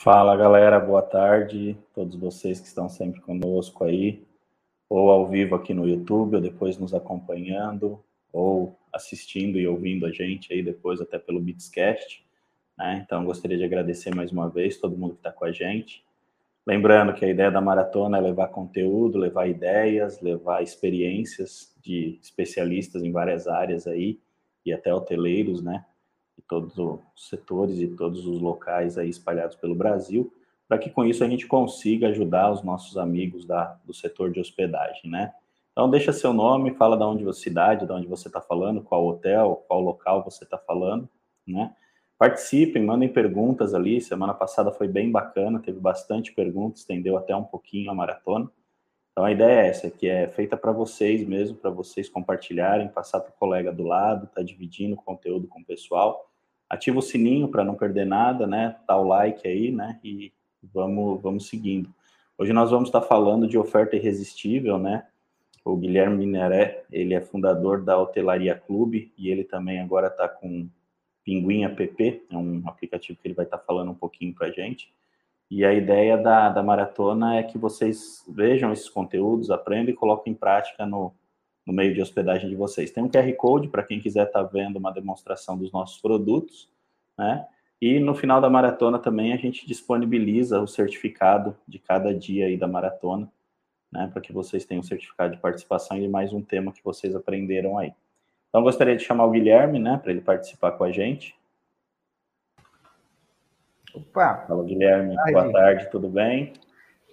Fala galera, boa tarde, todos vocês que estão sempre conosco aí, ou ao vivo aqui no YouTube, ou depois nos acompanhando, ou assistindo e ouvindo a gente aí depois até pelo Beatscast. Né? Então gostaria de agradecer mais uma vez todo mundo que está com a gente. Lembrando que a ideia da maratona é levar conteúdo, levar ideias, levar experiências de especialistas em várias áreas aí e até hoteleiros, né? Todos os setores e todos os locais aí espalhados pelo Brasil, para que com isso a gente consiga ajudar os nossos amigos da, do setor de hospedagem, né? Então deixa seu nome, fala de onde você cidade, de onde você está falando, qual hotel, qual local você está falando, né? Participem, mandem perguntas ali. Semana passada foi bem bacana, teve bastante perguntas, estendeu até um pouquinho a maratona. Então a ideia é essa, que é feita para vocês mesmo, para vocês compartilharem, passar para o colega do lado, tá dividindo o conteúdo com o pessoal ativa o sininho para não perder nada, né? Dá o like aí, né? E vamos, vamos seguindo. Hoje nós vamos estar falando de oferta irresistível, né? O Guilherme Mineré, ele é fundador da Hotelaria Clube e ele também agora está com Pinguim App, é um aplicativo que ele vai estar falando um pouquinho para a gente. E a ideia da, da maratona é que vocês vejam esses conteúdos, aprendam e coloquem em prática no, no meio de hospedagem de vocês. Tem um QR Code para quem quiser estar tá vendo uma demonstração dos nossos produtos, né? E no final da maratona também a gente disponibiliza o certificado de cada dia aí da maratona, né? Para que vocês tenham um certificado de participação e mais um tema que vocês aprenderam aí. Então gostaria de chamar o Guilherme, né? Para ele participar com a gente. Opa! Fala, Guilherme. Boa tarde, tudo bem?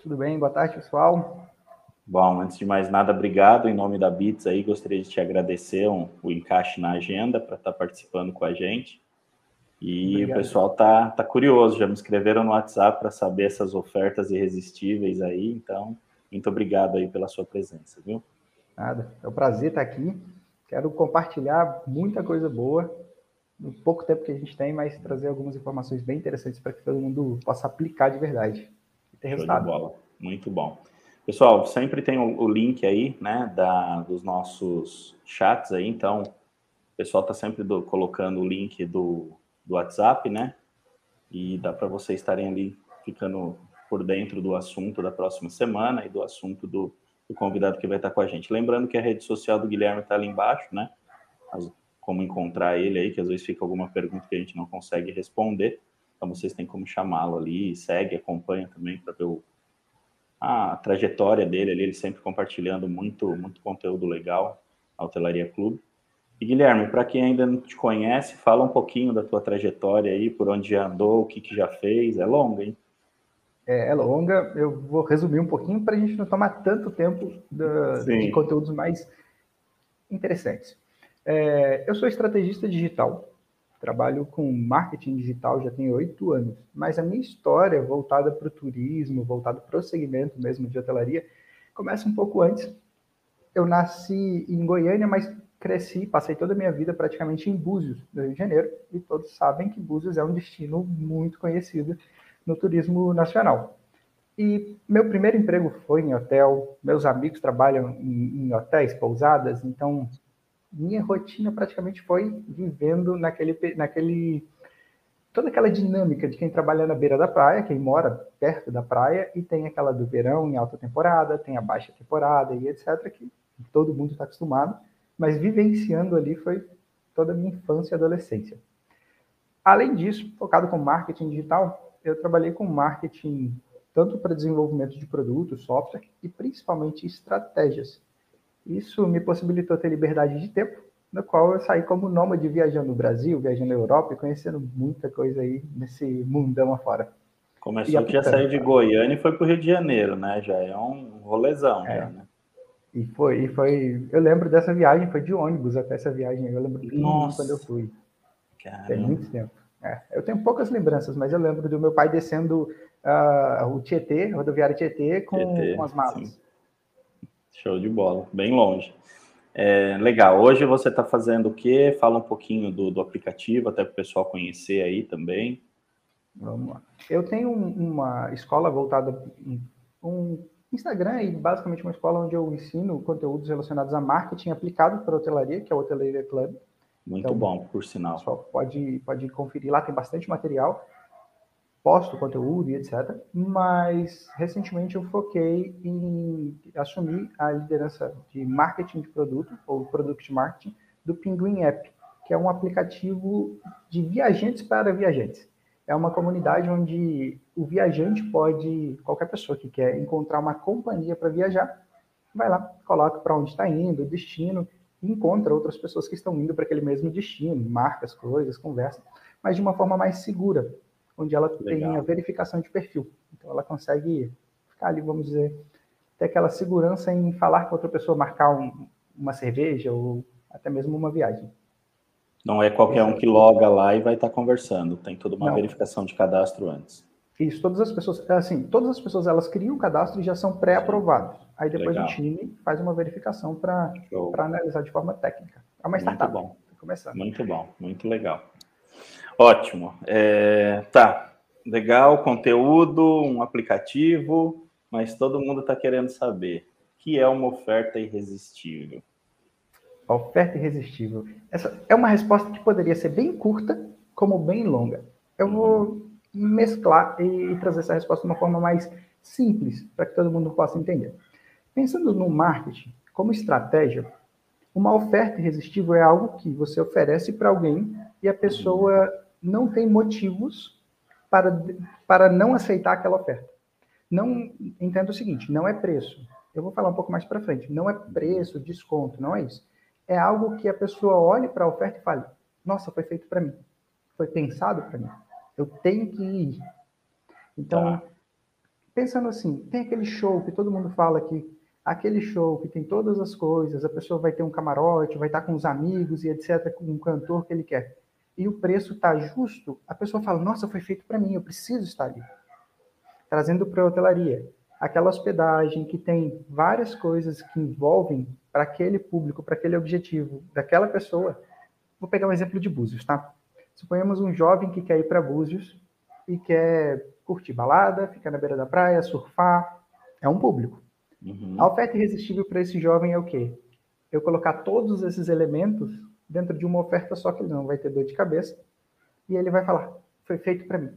Tudo bem, boa tarde, pessoal. Bom, antes de mais nada, obrigado em nome da Bits aí, gostaria de te agradecer um, o encaixe na agenda para estar tá participando com a gente. E obrigado. o pessoal tá, tá curioso, já me escreveram no WhatsApp para saber essas ofertas irresistíveis aí, então muito obrigado aí pela sua presença, viu? Nada, é um prazer estar aqui. Quero compartilhar muita coisa boa no pouco tempo que a gente tem, mas trazer algumas informações bem interessantes para que todo mundo possa aplicar de verdade e ter Show resultado. Bola. Muito bom. Pessoal, sempre tem o, link aí, né, da, dos nossos chats aí, então o pessoal está sempre do, colocando o link do, do WhatsApp, né, e dá para vocês estarem ali ficando por dentro do assunto da próxima semana e do assunto do, do convidado que vai estar com a gente. Lembrando que a rede social do Guilherme está ali embaixo, né, As, como encontrar ele aí, que às vezes fica alguma pergunta que a gente não consegue responder, então vocês têm como chamá-lo ali, segue, acompanha também para ver o a trajetória dele ali, ele sempre compartilhando muito, muito conteúdo legal na Hotelaria Clube. E Guilherme, para quem ainda não te conhece, fala um pouquinho da tua trajetória aí, por onde já andou, o que, que já fez. É longa, hein? É, é longa. Eu vou resumir um pouquinho para a gente não tomar tanto tempo da, de conteúdos mais interessantes. É, eu sou estrategista digital, Trabalho com marketing digital já tem oito anos, mas a minha história voltada para o turismo, voltada para o segmento mesmo de hotelaria, começa um pouco antes. Eu nasci em Goiânia, mas cresci, passei toda a minha vida praticamente em Búzios, no Rio de Janeiro, e todos sabem que Búzios é um destino muito conhecido no turismo nacional. E meu primeiro emprego foi em hotel, meus amigos trabalham em, em hotéis, pousadas, então minha rotina praticamente foi vivendo naquele, naquele toda aquela dinâmica de quem trabalha na beira da praia, quem mora perto da praia, e tem aquela do verão em alta temporada, tem a baixa temporada e etc., que todo mundo está acostumado, mas vivenciando ali foi toda a minha infância e adolescência. Além disso, focado com marketing digital, eu trabalhei com marketing tanto para desenvolvimento de produtos, software e principalmente estratégias isso me possibilitou ter liberdade de tempo, no qual eu saí como nômade viajando no Brasil, viajando na Europa e conhecendo muita coisa aí nesse mundão afora. Começou que já saiu de Goiânia e foi para o Rio de Janeiro, né? Já é um rolezão, é. já, né? E foi, e foi. Eu lembro dessa viagem, foi de ônibus até essa viagem. Eu lembro de quando eu fui. Caramba. Tem muito tempo. É, eu tenho poucas lembranças, mas eu lembro do meu pai descendo uh, o Tietê, rodoviário Tietê, com, Tietê, com as malas. Sim. Show de bola, bem longe. É, legal, hoje você está fazendo o quê? Fala um pouquinho do, do aplicativo, até para o pessoal conhecer aí também. Vamos lá. Eu tenho uma escola voltada, um Instagram e basicamente uma escola onde eu ensino conteúdos relacionados a marketing aplicado para hotelaria, que é o Hotelaria Club. Muito então, bom, por sinal. Pessoal pode, pode conferir lá, tem bastante material. Posto conteúdo e etc. Mas recentemente eu foquei em assumir a liderança de marketing de produto ou product marketing do Pinguim App, que é um aplicativo de viajantes para viajantes. É uma comunidade onde o viajante pode, qualquer pessoa que quer encontrar uma companhia para viajar, vai lá, coloca para onde está indo, o destino, e encontra outras pessoas que estão indo para aquele mesmo destino, marca as coisas, conversa, mas de uma forma mais segura, onde ela Legal. tem a verificação de perfil. Então ela consegue ficar ali, vamos dizer, ter aquela segurança em falar com outra pessoa, marcar um, uma cerveja ou até mesmo uma viagem. Não é qualquer um que loga lá e vai estar conversando, tem toda uma Não. verificação de cadastro antes. Isso, todas as pessoas, assim, todas as pessoas elas criam o cadastro e já são pré-aprovados. Aí depois Legal. o time faz uma verificação para analisar de forma técnica. É uma startup. Muito bom. Começando. Muito bom, muito legal. Ótimo. É, tá, legal, conteúdo, um aplicativo, mas todo mundo está querendo saber o que é uma oferta irresistível. Oferta irresistível. Essa é uma resposta que poderia ser bem curta, como bem longa. Eu vou mesclar e trazer essa resposta de uma forma mais simples, para que todo mundo possa entender. Pensando no marketing como estratégia, uma oferta irresistível é algo que você oferece para alguém e a pessoa não tem motivos para, para não aceitar aquela oferta. Não entendo o seguinte, não é preço. Eu vou falar um pouco mais para frente. Não é preço, desconto, não é isso. É algo que a pessoa olhe para a oferta e fale: "Nossa, foi feito para mim. Foi pensado para mim. Eu tenho que ir". Então, tá. pensando assim, tem aquele show que todo mundo fala que aquele show que tem todas as coisas, a pessoa vai ter um camarote, vai estar com os amigos e etc, com um cantor que ele quer e o preço está justo, a pessoa fala: Nossa, foi feito para mim, eu preciso estar ali. Trazendo para a hotelaria, aquela hospedagem que tem várias coisas que envolvem para aquele público, para aquele objetivo daquela pessoa. Vou pegar um exemplo de Búzios, tá? Suponhamos um jovem que quer ir para Búzios e quer curtir balada, ficar na beira da praia, surfar. É um público. Uhum. A oferta irresistível para esse jovem é o quê? Eu colocar todos esses elementos dentro de uma oferta só que ele não vai ter dor de cabeça e ele vai falar: foi feito para mim.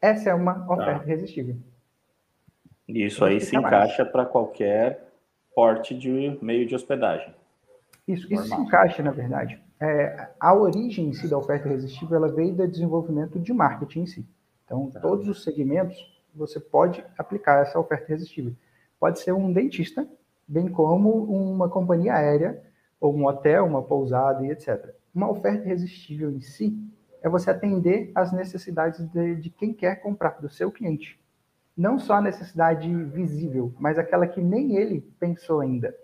Essa é uma tá. oferta tá. irresistível. Isso aí se encaixa para qualquer porte de meio de hospedagem. Isso, isso se encaixa, na verdade. É, a origem em si da oferta irresistível ela veio do desenvolvimento de marketing em si. Então, tá. todos os segmentos você pode aplicar essa oferta irresistível. Pode ser um dentista, bem como uma companhia aérea ou um hotel, uma pousada e etc. Uma oferta irresistível em si é você atender às necessidades de, de quem quer comprar, do seu cliente. Não só a necessidade visível, mas aquela que nem ele pensou ainda.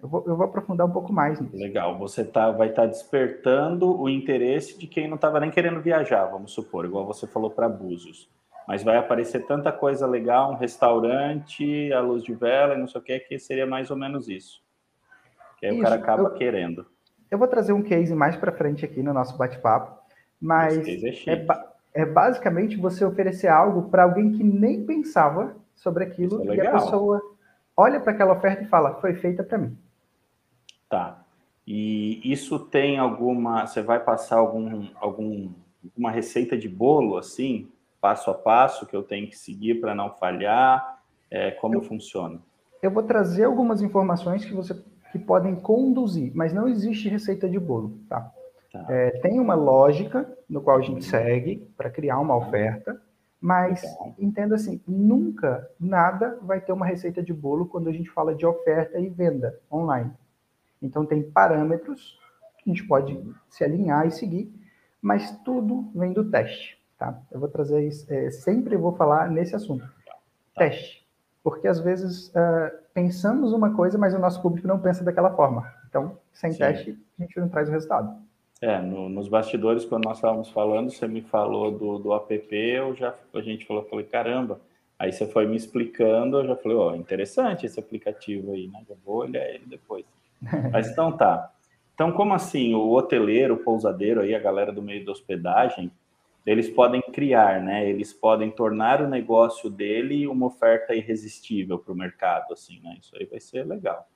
Eu vou, eu vou aprofundar um pouco mais nisso. Legal, você tá, vai estar tá despertando o interesse de quem não estava nem querendo viajar, vamos supor, igual você falou para Búzios. Mas vai aparecer tanta coisa legal, um restaurante, a luz de vela e não sei o que, que seria mais ou menos isso. Aí Isso, o cara acaba eu, querendo. Eu vou trazer um case mais para frente aqui no nosso bate-papo, mas é, é, é, basicamente você oferecer algo para alguém que nem pensava sobre aquilo é e a pessoa olha para aquela oferta e fala: foi feita para mim. Tá. E isso tem alguma. Você vai passar algum, algum, uma receita de bolo, assim, passo a passo, que eu tenho que seguir para não falhar? É, como eu, funciona? Eu vou trazer algumas informações que você que podem conduzir, mas não existe receita de bolo, tá? tá. É, tem uma lógica no qual a gente segue para criar uma oferta, mas entenda assim, nunca nada vai ter uma receita de bolo quando a gente fala de oferta e venda online. Então tem parâmetros que a gente pode se alinhar e seguir, mas tudo vem do teste, tá? Eu vou trazer isso, é, sempre vou falar nesse assunto. Tá. Teste porque às vezes uh, pensamos uma coisa, mas o nosso público não pensa daquela forma. Então, sem Sim. teste, a gente não traz o resultado. É, no, nos bastidores, quando nós estávamos falando, você me falou do, do app, eu já, a gente falou, falei, caramba, aí você foi me explicando, eu já falei, ó, oh, interessante esse aplicativo aí, né? Já vou olhar ele depois. Mas então tá. Então, como assim, o hoteleiro, o pousadeiro aí, a galera do meio da hospedagem, eles podem criar, né? Eles podem tornar o negócio dele uma oferta irresistível para o mercado, assim, né? Isso aí vai ser legal.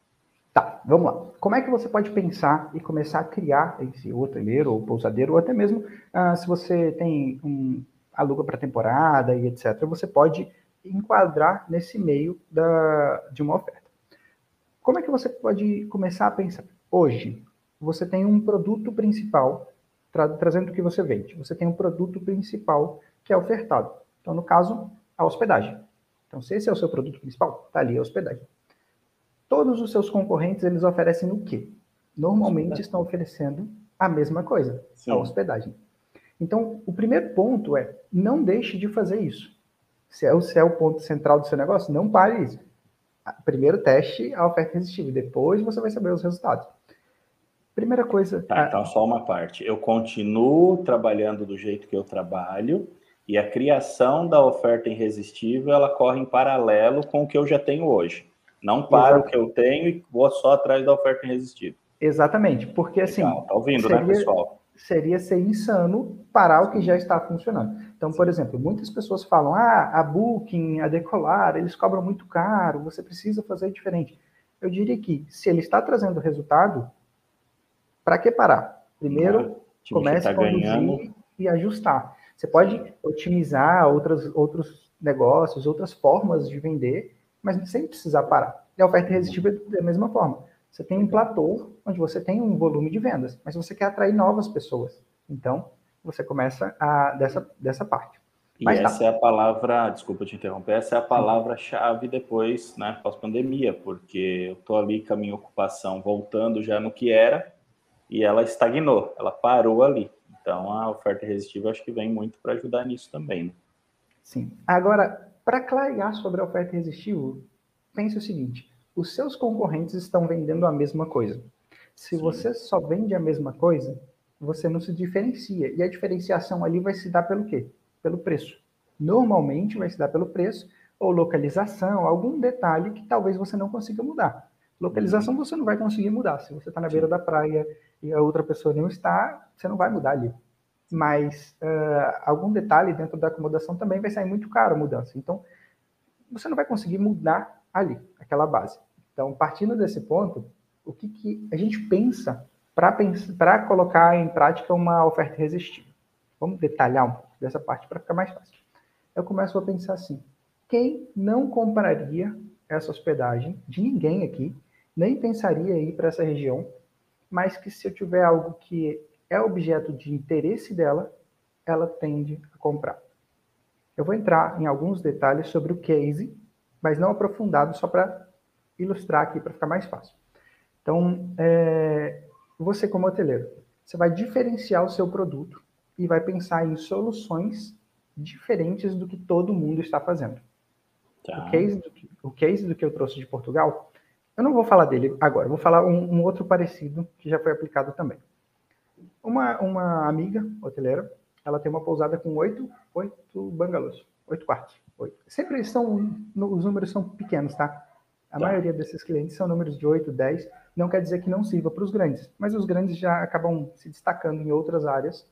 Tá, vamos lá. Como é que você pode pensar e começar a criar esse hoteleiro ou pousadeiro, ou até mesmo ah, se você tem um aluga para temporada e etc., você pode enquadrar nesse meio da, de uma oferta. Como é que você pode começar a pensar? Hoje, você tem um produto principal, tra trazendo o que você vende. Você tem um produto principal que é ofertado. Então, no caso, a hospedagem. Então, se esse é o seu produto principal, está ali a hospedagem. Todos os seus concorrentes, eles oferecem o quê? Normalmente estão oferecendo a mesma coisa, Sim. a hospedagem. Então, o primeiro ponto é, não deixe de fazer isso. Se é, o, se é o ponto central do seu negócio, não pare isso. Primeiro teste a oferta irresistível, depois você vai saber os resultados. Primeira coisa... Tá, então só uma parte. Eu continuo trabalhando do jeito que eu trabalho, e a criação da oferta irresistível, ela corre em paralelo com o que eu já tenho hoje. Não paro o que eu tenho e vou só atrás da oferta irresistível. Exatamente, porque assim. Legal, tá ouvindo, né, seria, né, pessoal? Seria ser insano parar o que já está funcionando. Então, por exemplo, muitas pessoas falam: ah, a Booking, a Decolar, eles cobram muito caro, você precisa fazer diferente. Eu diria que, se ele está trazendo resultado, para que parar? Primeiro, comece tá a conduzir ganhando. e ajustar. Você pode otimizar outras, outros negócios, outras formas de vender, mas sem precisar parar. E a oferta irresistível é da mesma forma. Você tem um platô onde você tem um volume de vendas, mas você quer atrair novas pessoas. Então, você começa a, dessa, dessa parte. E mas essa tá. é a palavra, desculpa te interromper, essa é a palavra-chave depois, né, pós-pandemia, porque eu estou ali com a minha ocupação voltando já no que era e ela estagnou, ela parou ali. Então, a oferta irresistível acho que vem muito para ajudar nisso também. Né? Sim. Agora, para clarear sobre a oferta irresistível, pense o seguinte: os seus concorrentes estão vendendo a mesma coisa. Se Sim. você só vende a mesma coisa, você não se diferencia. E a diferenciação ali vai se dar pelo quê? Pelo preço. Normalmente vai se dar pelo preço ou localização, algum detalhe que talvez você não consiga mudar. Localização uhum. você não vai conseguir mudar. Se você está na beira da praia e a outra pessoa não está, você não vai mudar ali mas uh, algum detalhe dentro da acomodação também vai sair muito caro a mudança. Então, você não vai conseguir mudar ali, aquela base. Então, partindo desse ponto, o que, que a gente pensa para colocar em prática uma oferta irresistível? Vamos detalhar um pouco dessa parte para ficar mais fácil. Eu começo a pensar assim: quem não compraria essa hospedagem de ninguém aqui, nem pensaria ir para essa região, mas que se eu tiver algo que é objeto de interesse dela, ela tende a comprar. Eu vou entrar em alguns detalhes sobre o case, mas não aprofundado, só para ilustrar aqui, para ficar mais fácil. Então, é, você como hoteleiro, você vai diferenciar o seu produto e vai pensar em soluções diferentes do que todo mundo está fazendo. Tá. O, case do, o case do que eu trouxe de Portugal, eu não vou falar dele agora, vou falar um, um outro parecido que já foi aplicado também. Uma, uma amiga hoteleira, ela tem uma pousada com oito, oito bangalôs, oito quartos. Oito. Sempre são, os números são pequenos, tá? A tá. maioria desses clientes são números de 8, 10. Não quer dizer que não sirva para os grandes, mas os grandes já acabam se destacando em outras áreas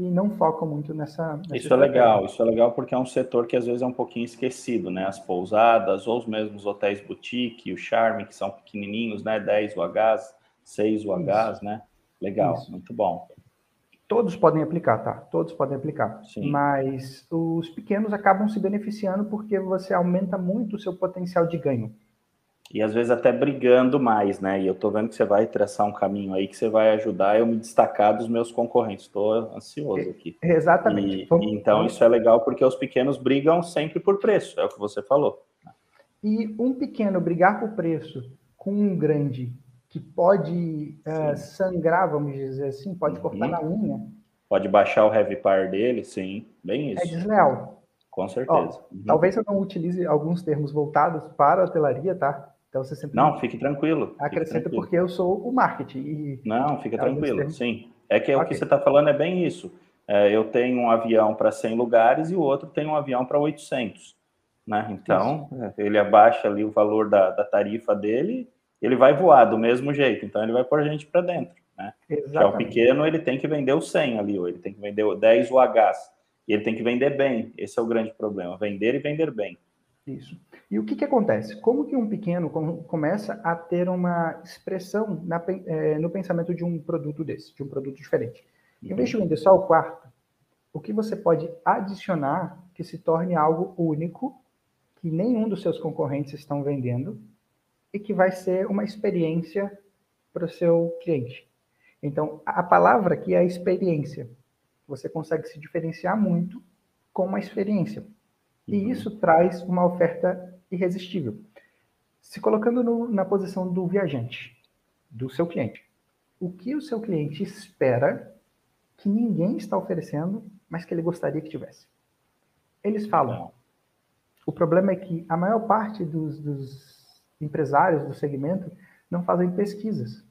e não focam muito nessa. nessa isso é legal, isso é legal porque é um setor que às vezes é um pouquinho esquecido, né? As pousadas ou os mesmos hotéis boutique, o Charme, que são pequenininhos, né? 10 UHs, 6 UHs, isso. né? Legal, Isso. muito bom. Todos podem aplicar, tá? Todos podem aplicar. Sim. Mas os pequenos acabam se beneficiando porque você aumenta muito o seu potencial de ganho. E às vezes até brigando mais, né? E eu tô vendo que você vai traçar um caminho aí que você vai ajudar eu me destacar dos meus concorrentes. Estou ansioso aqui. Exatamente. E, Vamos... então isso é legal porque os pequenos brigam sempre por preço, é o que você falou. E um pequeno brigar por preço com um grande que pode uh, sangrar, vamos dizer assim, pode uhum. cortar na unha. Pode baixar o heavy par dele, sim, bem isso. É desleal. Com certeza. Ó, uhum. Talvez eu não utilize alguns termos voltados para a hotelaria, tá? Então você sempre. Não, fique tranquilo. Acrescenta tranquilo. porque eu sou o marketing. E... Não, fica tranquilo, termos... sim. É que okay. o que você está falando é bem isso. É, eu tenho um avião para 100 lugares e o outro tem um avião para 800. Né? Então, isso. ele abaixa ali o valor da, da tarifa dele ele vai voar do mesmo jeito, então ele vai pôr a gente para dentro. Né? Já o pequeno, ele tem que vender o 100 ali, ou ele tem que vender o 10 UHs, e ele tem que vender bem, esse é o grande problema, vender e vender bem. Isso. E o que, que acontece? Como que um pequeno começa a ter uma expressão na, é, no pensamento de um produto desse, de um produto diferente? Em vez de vender só o quarto, o que você pode adicionar que se torne algo único, que nenhum dos seus concorrentes estão vendendo, e que vai ser uma experiência para o seu cliente. Então, a palavra aqui é a experiência. Você consegue se diferenciar muito com uma experiência. E uhum. isso traz uma oferta irresistível. Se colocando no, na posição do viajante, do seu cliente. O que o seu cliente espera que ninguém está oferecendo, mas que ele gostaria que tivesse? Eles falam. O problema é que a maior parte dos, dos empresários do segmento não fazem pesquisas.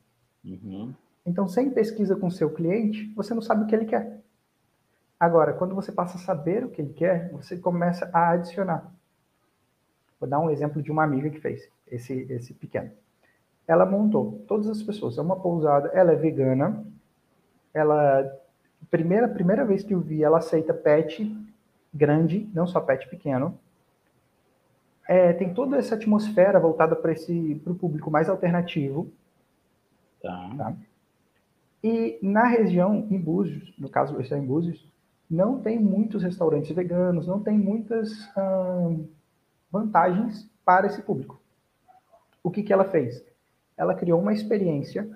Uhum. Então, sem pesquisa com o seu cliente, você não sabe o que ele quer. Agora, quando você passa a saber o que ele quer, você começa a adicionar. Vou dar um exemplo de uma amiga que fez esse, esse pequeno. Ela montou todas as pessoas. É uma pousada, ela é vegana. Ela, primeira, primeira vez que eu vi, ela aceita pet grande, não só pet pequeno. É, tem toda essa atmosfera voltada para o público mais alternativo. Tá. tá. E na região, em Búzios, no caso, esse é em Búzios, não tem muitos restaurantes veganos, não tem muitas hum, vantagens para esse público. O que, que ela fez? Ela criou uma experiência,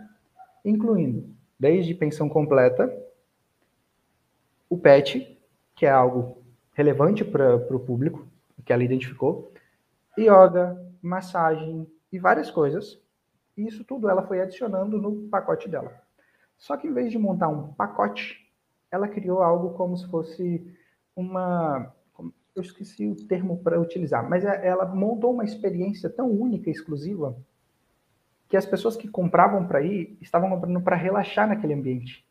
incluindo desde pensão completa, o PET, que é algo relevante para o público, que ela identificou, yoga, massagem e várias coisas. E isso tudo ela foi adicionando no pacote dela. Só que em vez de montar um pacote ela criou algo como se fosse uma. Eu esqueci o termo para utilizar, mas é, ela montou uma experiência tão única e exclusiva que as pessoas que compravam para ir estavam comprando para relaxar naquele ambiente.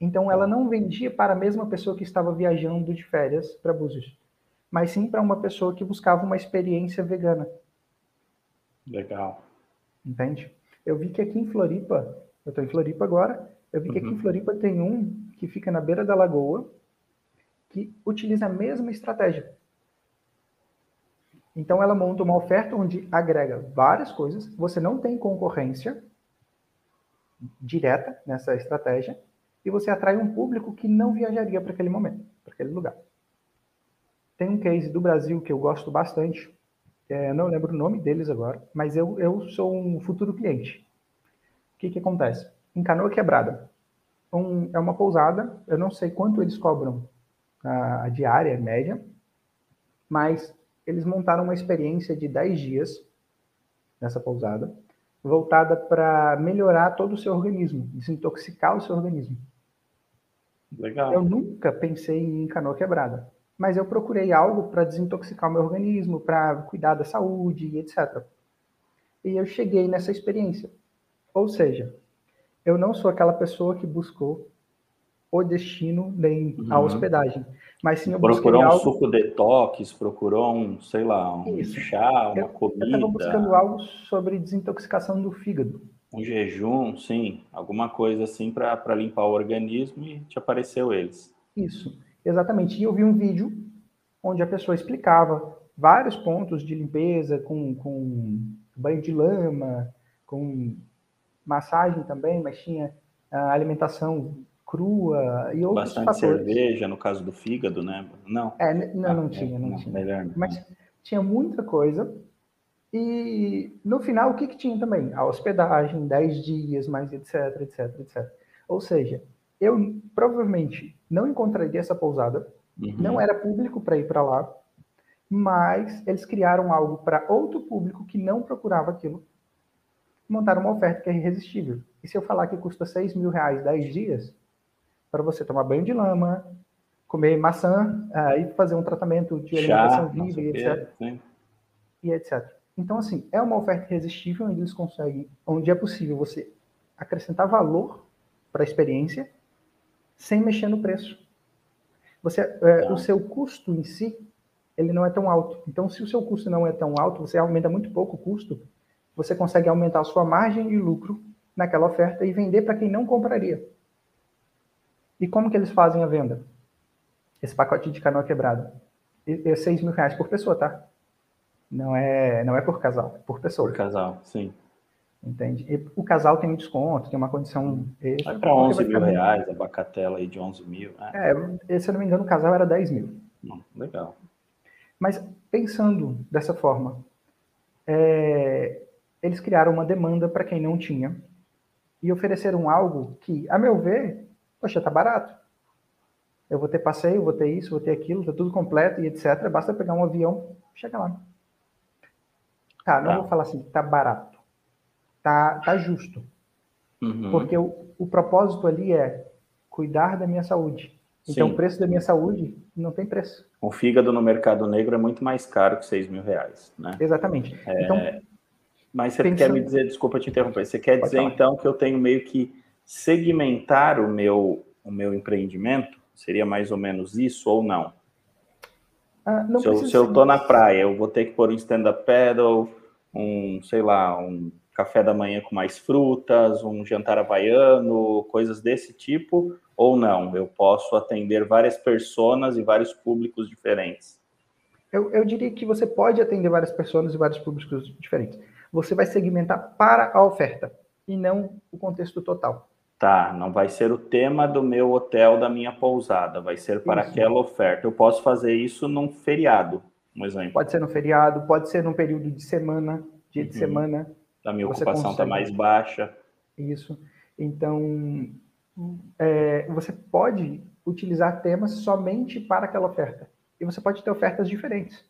Então ela não vendia para a mesma pessoa que estava viajando de férias para Búzios, mas sim para uma pessoa que buscava uma experiência vegana. Legal. Entende? Eu vi que aqui em Floripa, eu estou em Floripa agora, eu vi que aqui em uhum. Floripa tem um que fica na beira da lagoa, que utiliza a mesma estratégia. Então ela monta uma oferta onde agrega várias coisas, você não tem concorrência direta nessa estratégia e você atrai um público que não viajaria para aquele momento, para aquele lugar. Tem um case do Brasil que eu gosto bastante, é, não lembro o nome deles agora, mas eu, eu sou um futuro cliente. O que, que acontece? Em Canoa Quebrada, um, é uma pousada, eu não sei quanto eles cobram a, a diária média, mas eles montaram uma experiência de 10 dias nessa pousada, voltada para melhorar todo o seu organismo, desintoxicar o seu organismo. Legal. Eu nunca pensei em canoa quebrada, mas eu procurei algo para desintoxicar o meu organismo, para cuidar da saúde, etc. E eu cheguei nessa experiência. Ou seja, eu não sou aquela pessoa que buscou o destino nem a uhum. hospedagem, mas sim eu procurou um algo... suco detox, procurou um, sei lá, um Isso. chá, uma eu, comida. Eu estava buscando algo sobre desintoxicação do fígado. Um jejum, sim, alguma coisa assim para limpar o organismo e te apareceu eles. Isso, exatamente. E eu vi um vídeo onde a pessoa explicava vários pontos de limpeza com, com banho de lama, com massagem também, mas tinha a alimentação crua e outros Bastante fatores. cerveja, no caso do fígado, né? Não. É, não, ah, não tinha, não, não tinha. Melhor, Mas tinha muita coisa. E no final, o que, que tinha também? A hospedagem, 10 dias, mais etc, etc, etc. Ou seja, eu provavelmente não encontraria essa pousada, uhum. não era público para ir para lá, mas eles criaram algo para outro público que não procurava aquilo montaram uma oferta que é irresistível. E se eu falar que custa 6 mil reais 10 dias, para você tomar banho de lama, comer maçã uh, e fazer um tratamento de alimentação viva e etc. E etc. Então, assim, é uma oferta irresistível onde eles conseguem, onde é possível você acrescentar valor para a experiência sem mexer no preço. Você, é, o seu custo em si, ele não é tão alto. Então, se o seu custo não é tão alto, você aumenta muito pouco o custo, você consegue aumentar a sua margem de lucro naquela oferta e vender para quem não compraria. E como que eles fazem a venda? Esse pacote de canoa quebrada. É 6 mil reais por pessoa, tá? Não é, não é por casal, é por pessoa. Por casal, sim. Entende? E o casal tem um desconto, tem uma condição extra. Vai para 11 mil reais, a bacatela aí de 11 mil. É. é, se eu não me engano, o casal era 10 mil. Legal. Mas pensando dessa forma, é, eles criaram uma demanda para quem não tinha e ofereceram algo que, a meu ver, poxa, tá barato. Eu vou ter passeio, vou ter isso, vou ter aquilo, tá tudo completo e etc. Basta pegar um avião, chega lá. Tá, não tá. vou falar assim, tá barato. Tá, tá justo. Uhum. Porque o, o propósito ali é cuidar da minha saúde. Então, Sim. o preço da minha saúde não tem preço. O fígado no mercado negro é muito mais caro que 6 mil reais, né? Exatamente. É... Então, mas você pensando... quer me dizer, desculpa te interromper, você quer Pode dizer falar. então que eu tenho meio que segmentar o meu, o meu empreendimento? Seria mais ou menos isso ou não? Ah, não se, eu, se eu tô na praia, eu vou ter que pôr um stand-up paddle, um, sei lá, um café da manhã com mais frutas, um jantar havaiano, coisas desse tipo, ou não? Eu posso atender várias pessoas e vários públicos diferentes? Eu, eu diria que você pode atender várias pessoas e vários públicos diferentes. Você vai segmentar para a oferta e não o contexto total. Tá, não vai ser o tema do meu hotel, da minha pousada, vai ser para isso. aquela oferta. Eu posso fazer isso num feriado, um exemplo. Pode ser no feriado, pode ser num período de semana, dia uhum. de semana. A minha ocupação está mais baixa. Isso. Então, é, você pode utilizar temas somente para aquela oferta. E você pode ter ofertas diferentes.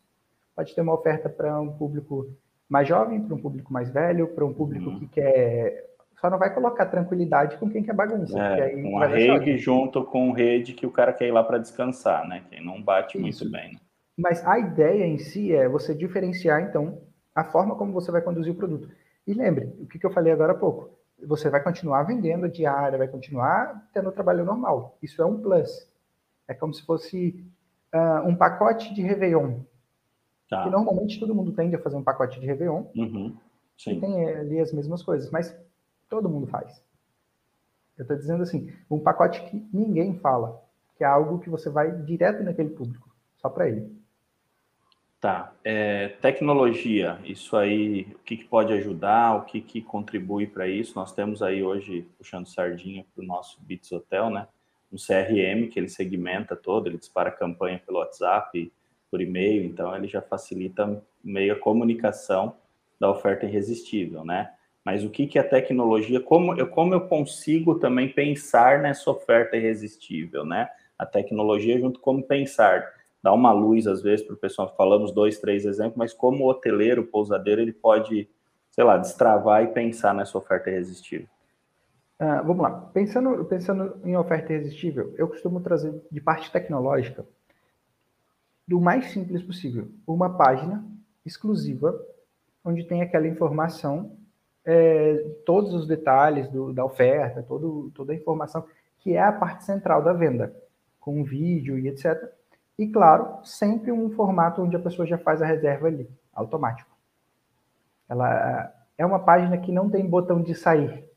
Pode ter uma oferta para um público mais jovem, para um público mais velho, para um público uhum. que quer só não vai colocar tranquilidade com quem quer bagunça. É, uma rede junto com rede que o cara quer ir lá para descansar, né? Quem não bate Isso. muito bem. Né? Mas a ideia em si é você diferenciar, então, a forma como você vai conduzir o produto. E lembre, o que, que eu falei agora há pouco, você vai continuar vendendo a diária, vai continuar tendo o trabalho normal. Isso é um plus. É como se fosse uh, um pacote de Réveillon. Tá. Que normalmente todo mundo tende a fazer um pacote de Réveillon. Uhum. Sim. E tem ali as mesmas coisas. Mas Todo mundo faz. Eu estou dizendo assim, um pacote que ninguém fala, que é algo que você vai direto naquele público, só para ele. Tá. É, tecnologia, isso aí, o que, que pode ajudar, o que, que contribui para isso? Nós temos aí hoje, puxando sardinha para o nosso Bits Hotel, né? Um CRM que ele segmenta todo, ele dispara campanha pelo WhatsApp, por e-mail, então ele já facilita meio a comunicação da oferta irresistível, né? mas o que, que é tecnologia, como eu, como eu consigo também pensar nessa oferta irresistível, né? A tecnologia junto como pensar, dá uma luz às vezes para o pessoal, falamos dois, três exemplos, mas como o hoteleiro, o pousadeiro, ele pode, sei lá, destravar e pensar nessa oferta irresistível. Uh, vamos lá, pensando, pensando em oferta irresistível, eu costumo trazer de parte tecnológica do mais simples possível, uma página exclusiva onde tem aquela informação é, todos os detalhes do, da oferta, todo, toda a informação, que é a parte central da venda, com vídeo e etc. E, claro, sempre um formato onde a pessoa já faz a reserva ali, automático. Ela é uma página que não tem botão de sair.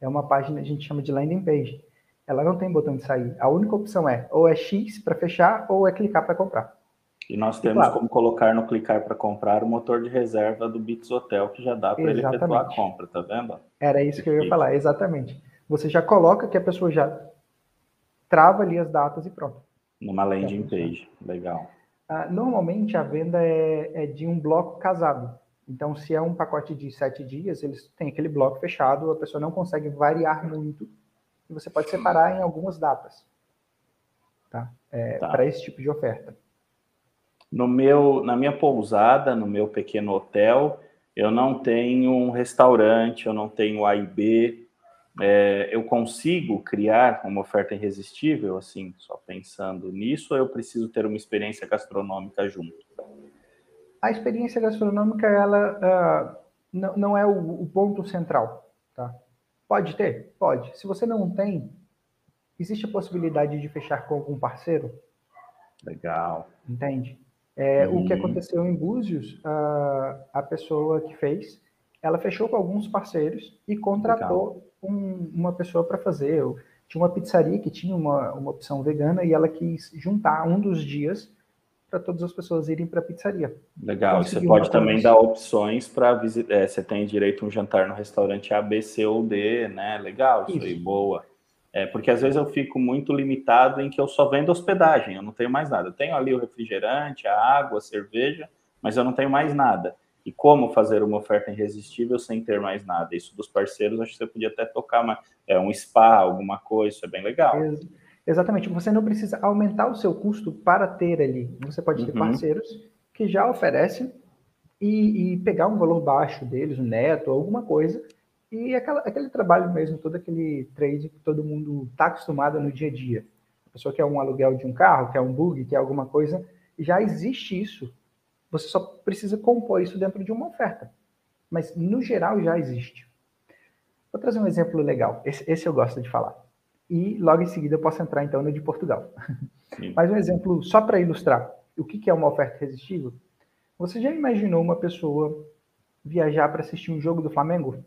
É uma página, a gente chama de landing page. Ela não tem botão de sair. A única opção é ou é X para fechar ou é clicar para comprar. E nós temos claro. como colocar no clicar para comprar o motor de reserva do Bits Hotel, que já dá para ele efetuar a compra, tá vendo? Era isso que eu ia falar, exatamente. Você já coloca que a pessoa já trava ali as datas e pronto. Numa landing page, legal. Ah, normalmente a venda é, é, de um bloco casado. Então, se é um pacote de sete dias, eles têm aquele bloco fechado, a pessoa não consegue variar muito, e você pode separar em algumas datas, tá? É, tá. Para esse tipo de oferta. No meu, na minha pousada, no meu pequeno hotel, eu não tenho um restaurante, eu não tenho A e B. É, eu consigo criar uma oferta irresistível, assim, só pensando nisso, ou eu preciso ter uma experiência gastronômica junto? A experiência gastronômica, ela uh, não, não é o, o ponto central, tá? Pode ter? Pode. Se você não tem, existe a possibilidade de fechar com algum parceiro? Legal. Entende? É, uhum. O que uhum. aconteceu em Búzios, a, a pessoa que fez, ela fechou com alguns parceiros e contratou um, uma pessoa para fazer. Eu, tinha uma pizzaria que tinha uma, uma opção vegana e ela quis juntar um dos dias para todas as pessoas irem para a pizzaria. Legal, você pode também dar opções para visitar, é, você tem direito a um jantar no restaurante A, B, C ou D, né? Legal, isso, isso. aí, boa. É, porque às vezes eu fico muito limitado em que eu só vendo hospedagem, eu não tenho mais nada. Eu tenho ali o refrigerante, a água, a cerveja, mas eu não tenho mais nada. E como fazer uma oferta irresistível sem ter mais nada? Isso dos parceiros, acho que você podia até tocar uma, é, um spa, alguma coisa, isso é bem legal. Exatamente, você não precisa aumentar o seu custo para ter ali. Você pode ter uhum. parceiros que já oferecem e, e, pegar um valor baixo deles, um neto, alguma coisa, e aquela, aquele trabalho mesmo, todo aquele trade que todo mundo está acostumado no dia a dia. A pessoa quer um aluguel de um carro, quer um bug, quer alguma coisa, já existe isso. Você só precisa compor isso dentro de uma oferta. Mas, no geral, já existe. Vou trazer um exemplo legal. Esse, esse eu gosto de falar e logo em seguida eu posso entrar então no de Portugal. Sim. Mas um exemplo só para ilustrar o que é uma oferta irresistível. Você já imaginou uma pessoa viajar para assistir um jogo do Flamengo?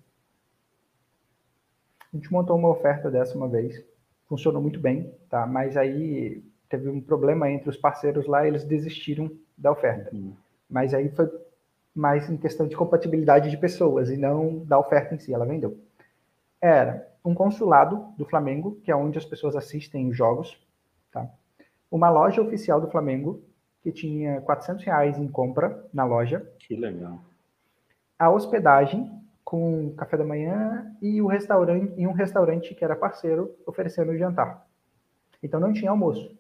A gente montou uma oferta dessa uma vez, funcionou muito bem, tá? Mas aí teve um problema entre os parceiros lá, eles desistiram da oferta. Hum. Mas aí foi mais em questão de compatibilidade de pessoas e não da oferta em si, ela vendeu. Era um consulado do Flamengo, que é onde as pessoas assistem os jogos, tá? Uma loja oficial do Flamengo, que tinha 400 reais em compra na loja. Que legal. A hospedagem com café da manhã e o restaurante e um restaurante que era parceiro oferecendo o jantar. Então não tinha almoço.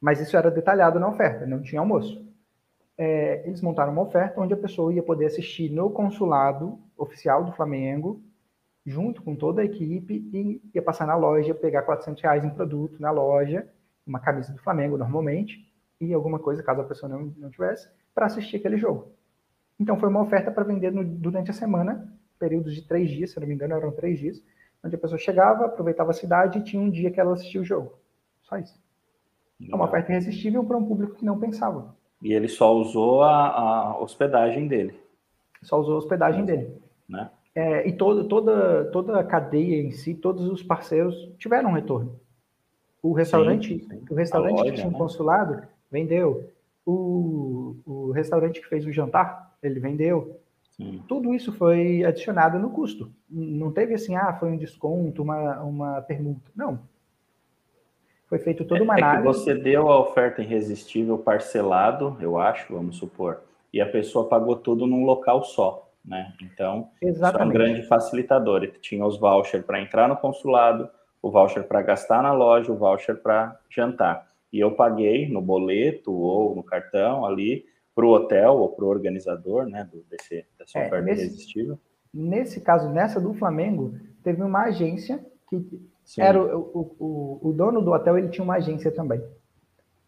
Mas isso era detalhado na oferta, não tinha almoço. É, eles montaram uma oferta onde a pessoa ia poder assistir no consulado oficial do Flamengo junto com toda a equipe e ia passar na loja, pegar 400 reais em produto na loja, uma camisa do Flamengo normalmente, e alguma coisa, caso a pessoa não, não tivesse, para assistir aquele jogo. Então foi uma oferta para vender no, durante a semana, períodos de três dias, se não me engano eram três dias, onde a pessoa chegava, aproveitava a cidade e tinha um dia que ela assistia o jogo. Só isso. É uma oferta irresistível para um público que não pensava. E ele só usou a, a hospedagem dele. Só usou a hospedagem dele. Né? É, e todo, toda, toda a cadeia em si, todos os parceiros tiveram um retorno. O restaurante, sim, sim. O restaurante loja, que tinha um né? consulado vendeu. O, o restaurante que fez o jantar, ele vendeu. Sim. Tudo isso foi adicionado no custo. Não teve assim, ah, foi um desconto, uma, uma permuta. Não. Foi feito toda uma é, análise. É você deu a oferta irresistível parcelado, eu acho, vamos supor, e a pessoa pagou tudo num local só né? Então, Exatamente. isso é um grande facilitador. Ele tinha os vouchers para entrar no consulado, o voucher para gastar na loja, o voucher para jantar. E eu paguei no boleto ou no cartão ali para o hotel ou para o organizador, né, do, desse, dessa é, oferta nesse, irresistível. Nesse caso, nessa do Flamengo, teve uma agência que Sim. era o, o, o, o dono do hotel, ele tinha uma agência também.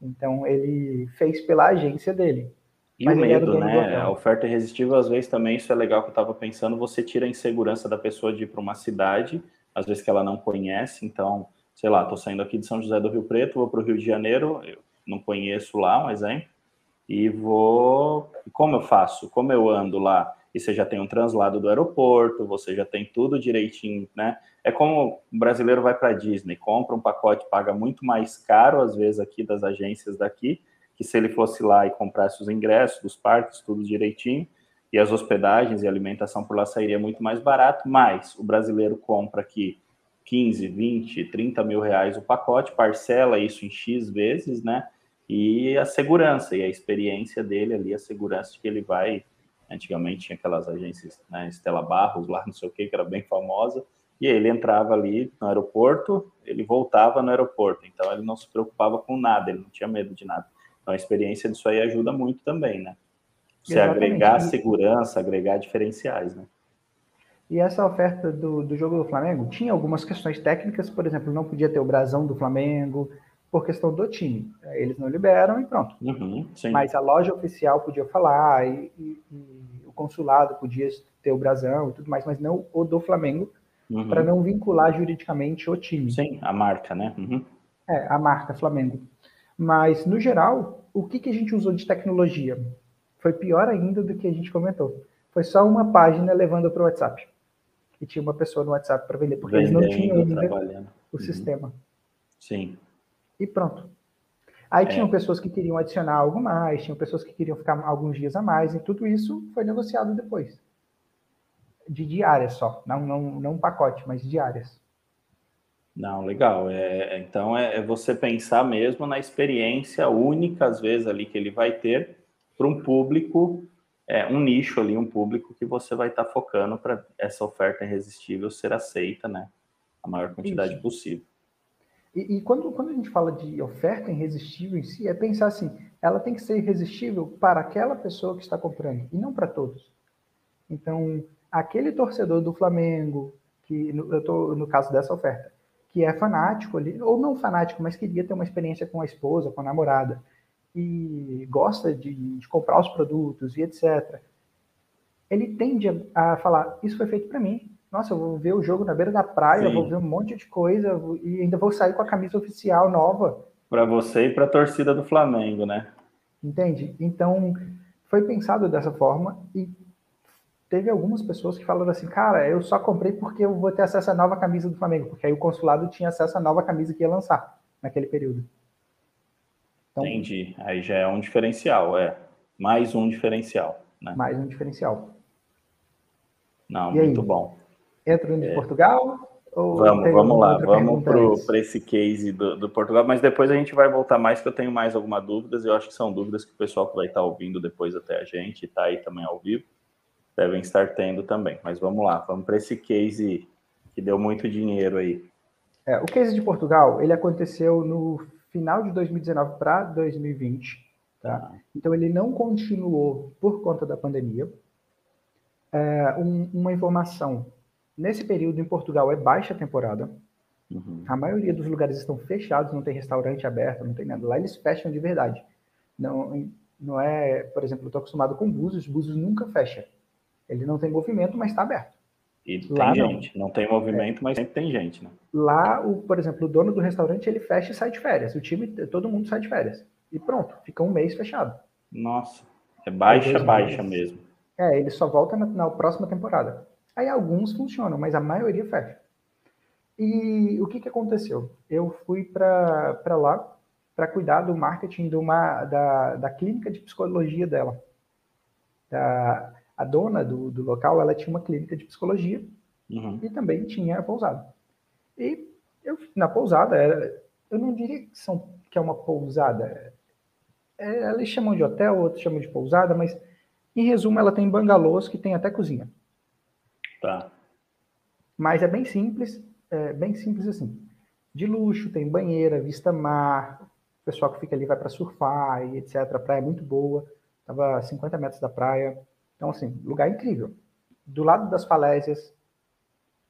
Então, ele fez pela agência dele. E o medo, né? A oferta irresistível, às vezes também, isso é legal que eu estava pensando, você tira a insegurança da pessoa de ir para uma cidade, às vezes que ela não conhece, então, sei lá, estou saindo aqui de São José do Rio Preto, vou para o Rio de Janeiro, eu não conheço lá, um exemplo, e vou. Como eu faço? Como eu ando lá? E você já tem um translado do aeroporto, você já tem tudo direitinho, né? É como o brasileiro vai para a Disney, compra um pacote, paga muito mais caro, às vezes, aqui das agências daqui, que se ele fosse lá e comprasse os ingressos dos parques, tudo direitinho, e as hospedagens e alimentação por lá sairia muito mais barato, mas o brasileiro compra aqui 15, 20, 30 mil reais o pacote, parcela isso em X vezes, né? E a segurança e a experiência dele ali, a segurança de que ele vai. Antigamente tinha aquelas agências, né? Estela Barros lá, não sei o que, que era bem famosa, e ele entrava ali no aeroporto, ele voltava no aeroporto, então ele não se preocupava com nada, ele não tinha medo de nada. Então, a experiência disso aí ajuda muito também, né? Você Exatamente. agregar segurança, agregar diferenciais, né? E essa oferta do, do jogo do Flamengo tinha algumas questões técnicas, por exemplo, não podia ter o brasão do Flamengo, por questão do time. Eles não liberam e pronto. Uhum, Mas a loja oficial podia falar, e, e, e, o consulado podia ter o brasão e tudo mais, mas não o do Flamengo, uhum. para não vincular juridicamente o time. Sim, a marca, né? Uhum. É, a marca Flamengo. Mas, no geral, o que, que a gente usou de tecnologia? Foi pior ainda do que a gente comentou. Foi só uma página levando para o WhatsApp. E tinha uma pessoa no WhatsApp para vender, porque Vendendo, eles não tinham ainda o uhum. sistema. Sim. E pronto. Aí é. tinham pessoas que queriam adicionar algo mais, tinham pessoas que queriam ficar alguns dias a mais, e tudo isso foi negociado depois. De diárias só, não, não, não um pacote, mas diárias. Não, legal. É, é, então é, é, você pensar mesmo na experiência única, às vezes, ali que ele vai ter para um público, é, um nicho ali, um público que você vai estar tá focando para essa oferta irresistível ser aceita, né? A maior quantidade Isso. possível. E, e, quando, quando a gente fala de oferta irresistível em si, é pensar assim, ela tem que ser irresistível para aquela pessoa que está comprando, e não para todos. Então, aquele torcedor do Flamengo, que eu estou no caso dessa oferta, que é fanático ali, ou não fanático, mas queria ter uma experiência com a esposa, com a namorada, e gosta de, de comprar os produtos e etc. Ele tende a, a falar: Isso foi feito para mim, nossa, eu vou ver o jogo na beira da praia, vou ver um monte de coisa e ainda vou sair com a camisa oficial nova. Para você e para a torcida do Flamengo, né? Entende? Então, foi pensado dessa forma e teve algumas pessoas que falaram assim, cara, eu só comprei porque eu vou ter acesso à nova camisa do Flamengo, porque aí o consulado tinha acesso à nova camisa que ia lançar naquele período. Então, Entendi. Aí já é um diferencial, é. Mais um diferencial. Né? Mais um diferencial. Não, e muito aí? bom. Entra no de é. Portugal? vamos, vamos lá, vamos para esse case do, do, Portugal, mas depois a gente vai voltar mais, que eu tenho mais algumas dúvidas, eu acho que são dúvidas que o pessoal que vai estar ouvindo depois até a gente, está aí também ao vivo, devem estar tendo também. Mas vamos lá, vamos para esse case que deu muito dinheiro aí. É, o case de Portugal, ele aconteceu no final de 2019 para 2020, tá? Então ele não continuou por conta da pandemia. É, um, uma informação Nesse período, em Portugal, é baixa temporada. Uhum. A maioria dos lugares estão fechados, não tem restaurante aberto, não tem nada. Lá eles fecham de verdade. Não, não é, por exemplo, eu estou acostumado com Búzios, Búzios nunca fecha. Ele não tem movimento, mas está aberto. E tem Lá, gente, não. não. tem movimento, é. mas sempre tem gente, né? Lá, o, por exemplo, o dono do restaurante, ele fecha e sai de férias. O time, todo mundo sai de férias. E pronto, fica um mês fechado. Nossa, é baixa, baixa mesmo. É, ele só volta na, na próxima temporada. Aí alguns funcionam, mas a maioria fecha. E o que, que aconteceu? Eu fui para lá para cuidar do marketing de uma, da, da clínica de psicologia dela. Da, a dona do, do local, ela tinha uma clínica de psicologia uhum. e também tinha a pousada. E eu na pousada, eu não diria que, são, que é uma pousada. É, eles chamam de hotel, outros chamam de pousada, mas em resumo, ela tem bangalôs que tem até cozinha. Tá. Mas é bem simples, é bem simples assim. De luxo, tem banheira, vista mar, o pessoal que fica ali vai para surfar e etc. A praia é muito boa, estava a 50 metros da praia. Então, assim, lugar incrível. Do lado das falésias,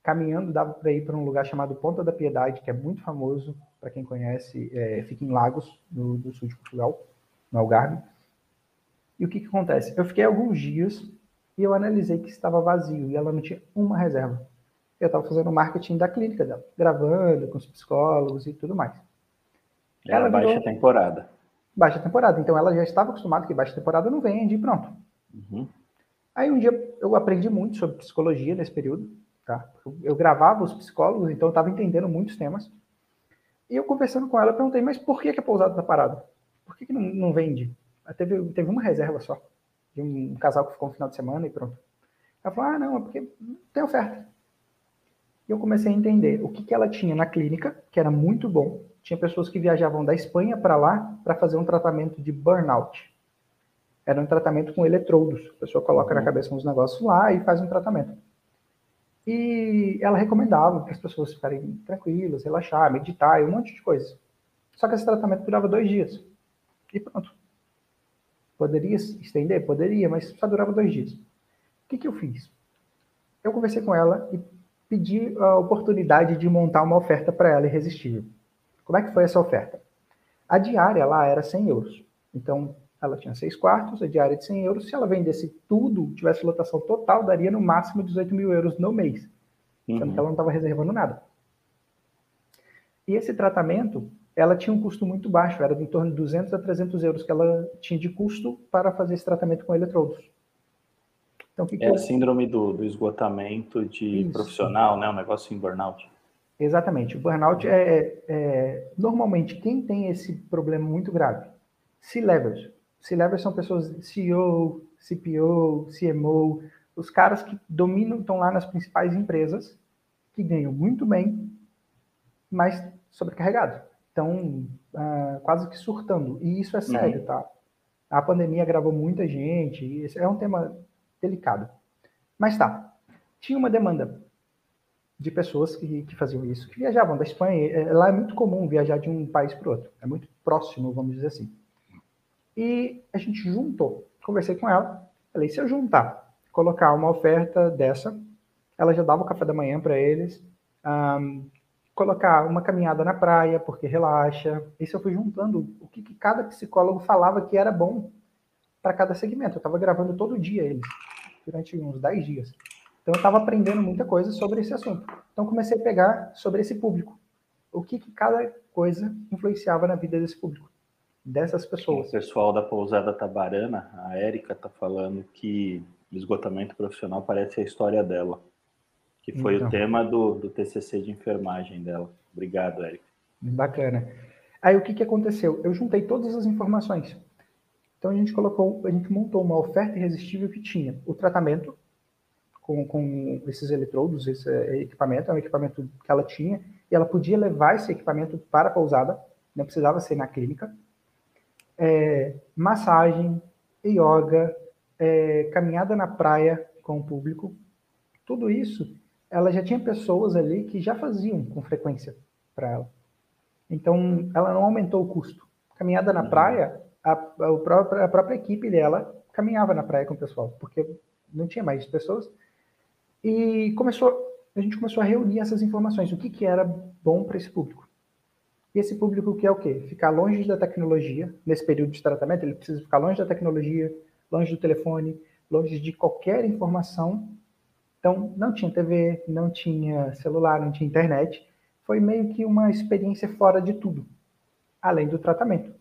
caminhando, dava para ir para um lugar chamado Ponta da Piedade, que é muito famoso, para quem conhece, é, fica em Lagos, no, no, sul de Portugal, no Algarve. E o que, que acontece? Eu fiquei alguns dias e eu analisei que estava vazio e ela não tinha uma reserva. Eu estava fazendo marketing da clínica dela, gravando com os psicólogos e tudo mais. Era ela baixa virou... temporada. Baixa temporada. Então ela já estava acostumada que baixa temporada não vende e pronto. Uhum. Aí um dia eu aprendi muito sobre psicologia nesse período. Tá? Eu gravava os psicólogos, então eu estava entendendo muitos temas. E eu conversando com ela, perguntei, mas por que, que a pousada está parada? Por que, que não, não vende? Teve, teve uma reserva só de um casal que ficou um final de semana e pronto. Ela falou, ah, não, é porque tem oferta. E eu comecei a entender o que, que ela tinha na clínica, que era muito bom. Tinha pessoas que viajavam da Espanha para lá para fazer um tratamento de burnout. Era um tratamento com eletrodos. A pessoa coloca uhum. na cabeça uns negócios lá e faz um tratamento. E ela recomendava para as pessoas ficarem tranquilas, relaxar, meditar e um monte de coisas. Só que esse tratamento durava dois dias. E pronto. Poderia estender? Poderia, mas só durava dois dias. O que, que eu fiz? Eu conversei com ela e pedi a oportunidade de montar uma oferta para ela irresistível. Como é que foi essa oferta? A diária lá era 100 euros. Então, ela tinha seis quartos, a diária de 100 euros. Se ela vendesse tudo, tivesse lotação total, daria no máximo 18 mil euros no mês. Uhum. Que ela não estava reservando nada. E esse tratamento ela tinha um custo muito baixo, era de em torno de 200 a 300 euros que ela tinha de custo para fazer esse tratamento com eletrodos. Então, que é que a síndrome do, do esgotamento de Isso. profissional, né? Um negócio em burnout. Exatamente. O burnout é, é, é, normalmente quem tem esse problema muito grave. C-levels. C-levels são pessoas CEO, CPO, CMO, os caras que dominam, estão lá nas principais empresas, que ganham muito bem, mas sobrecarregados. Estão uh, quase que surtando. E isso é sério, uhum. tá? A pandemia agravou muita gente, esse é um tema delicado. Mas tá, tinha uma demanda de pessoas que, que faziam isso, que viajavam da Espanha. É, lá é muito comum viajar de um país para o outro. É muito próximo, vamos dizer assim. E a gente juntou. Conversei com ela. Falei, se eu juntar colocar uma oferta dessa, ela já dava o café da manhã para eles, um, colocar uma caminhada na praia, porque relaxa. Isso eu fui juntando o que, que cada psicólogo falava que era bom para cada segmento. Eu estava gravando todo dia eles, durante uns 10 dias. Então eu estava aprendendo muita coisa sobre esse assunto. Então comecei a pegar sobre esse público. O que, que cada coisa influenciava na vida desse público, dessas pessoas. O pessoal da pousada Tabarana, a Érica está falando que esgotamento profissional parece a história dela, que foi então. o tema do, do TCC de enfermagem dela. Obrigado, Érica. Bacana. Aí o que, que aconteceu? Eu juntei todas as informações. Então a gente colocou, a gente montou uma oferta irresistível que tinha o tratamento com, com esses eletrodos, esse equipamento, é um equipamento que ela tinha, e ela podia levar esse equipamento para a pousada, não precisava ser na clínica. É, massagem, yoga, é, caminhada na praia com o público, tudo isso, ela já tinha pessoas ali que já faziam com frequência para ela. Então, ela não aumentou o custo. Caminhada na uhum. praia, a, a, própria, a própria equipe dela caminhava na praia com o pessoal, porque não tinha mais pessoas. E começou, a gente começou a reunir essas informações, o que, que era bom para esse público. E esse público que é o quê? Ficar longe da tecnologia, nesse período de tratamento, ele precisa ficar longe da tecnologia, longe do telefone, longe de qualquer informação. Então, não tinha TV, não tinha celular, não tinha internet. Foi meio que uma experiência fora de tudo, além do tratamento.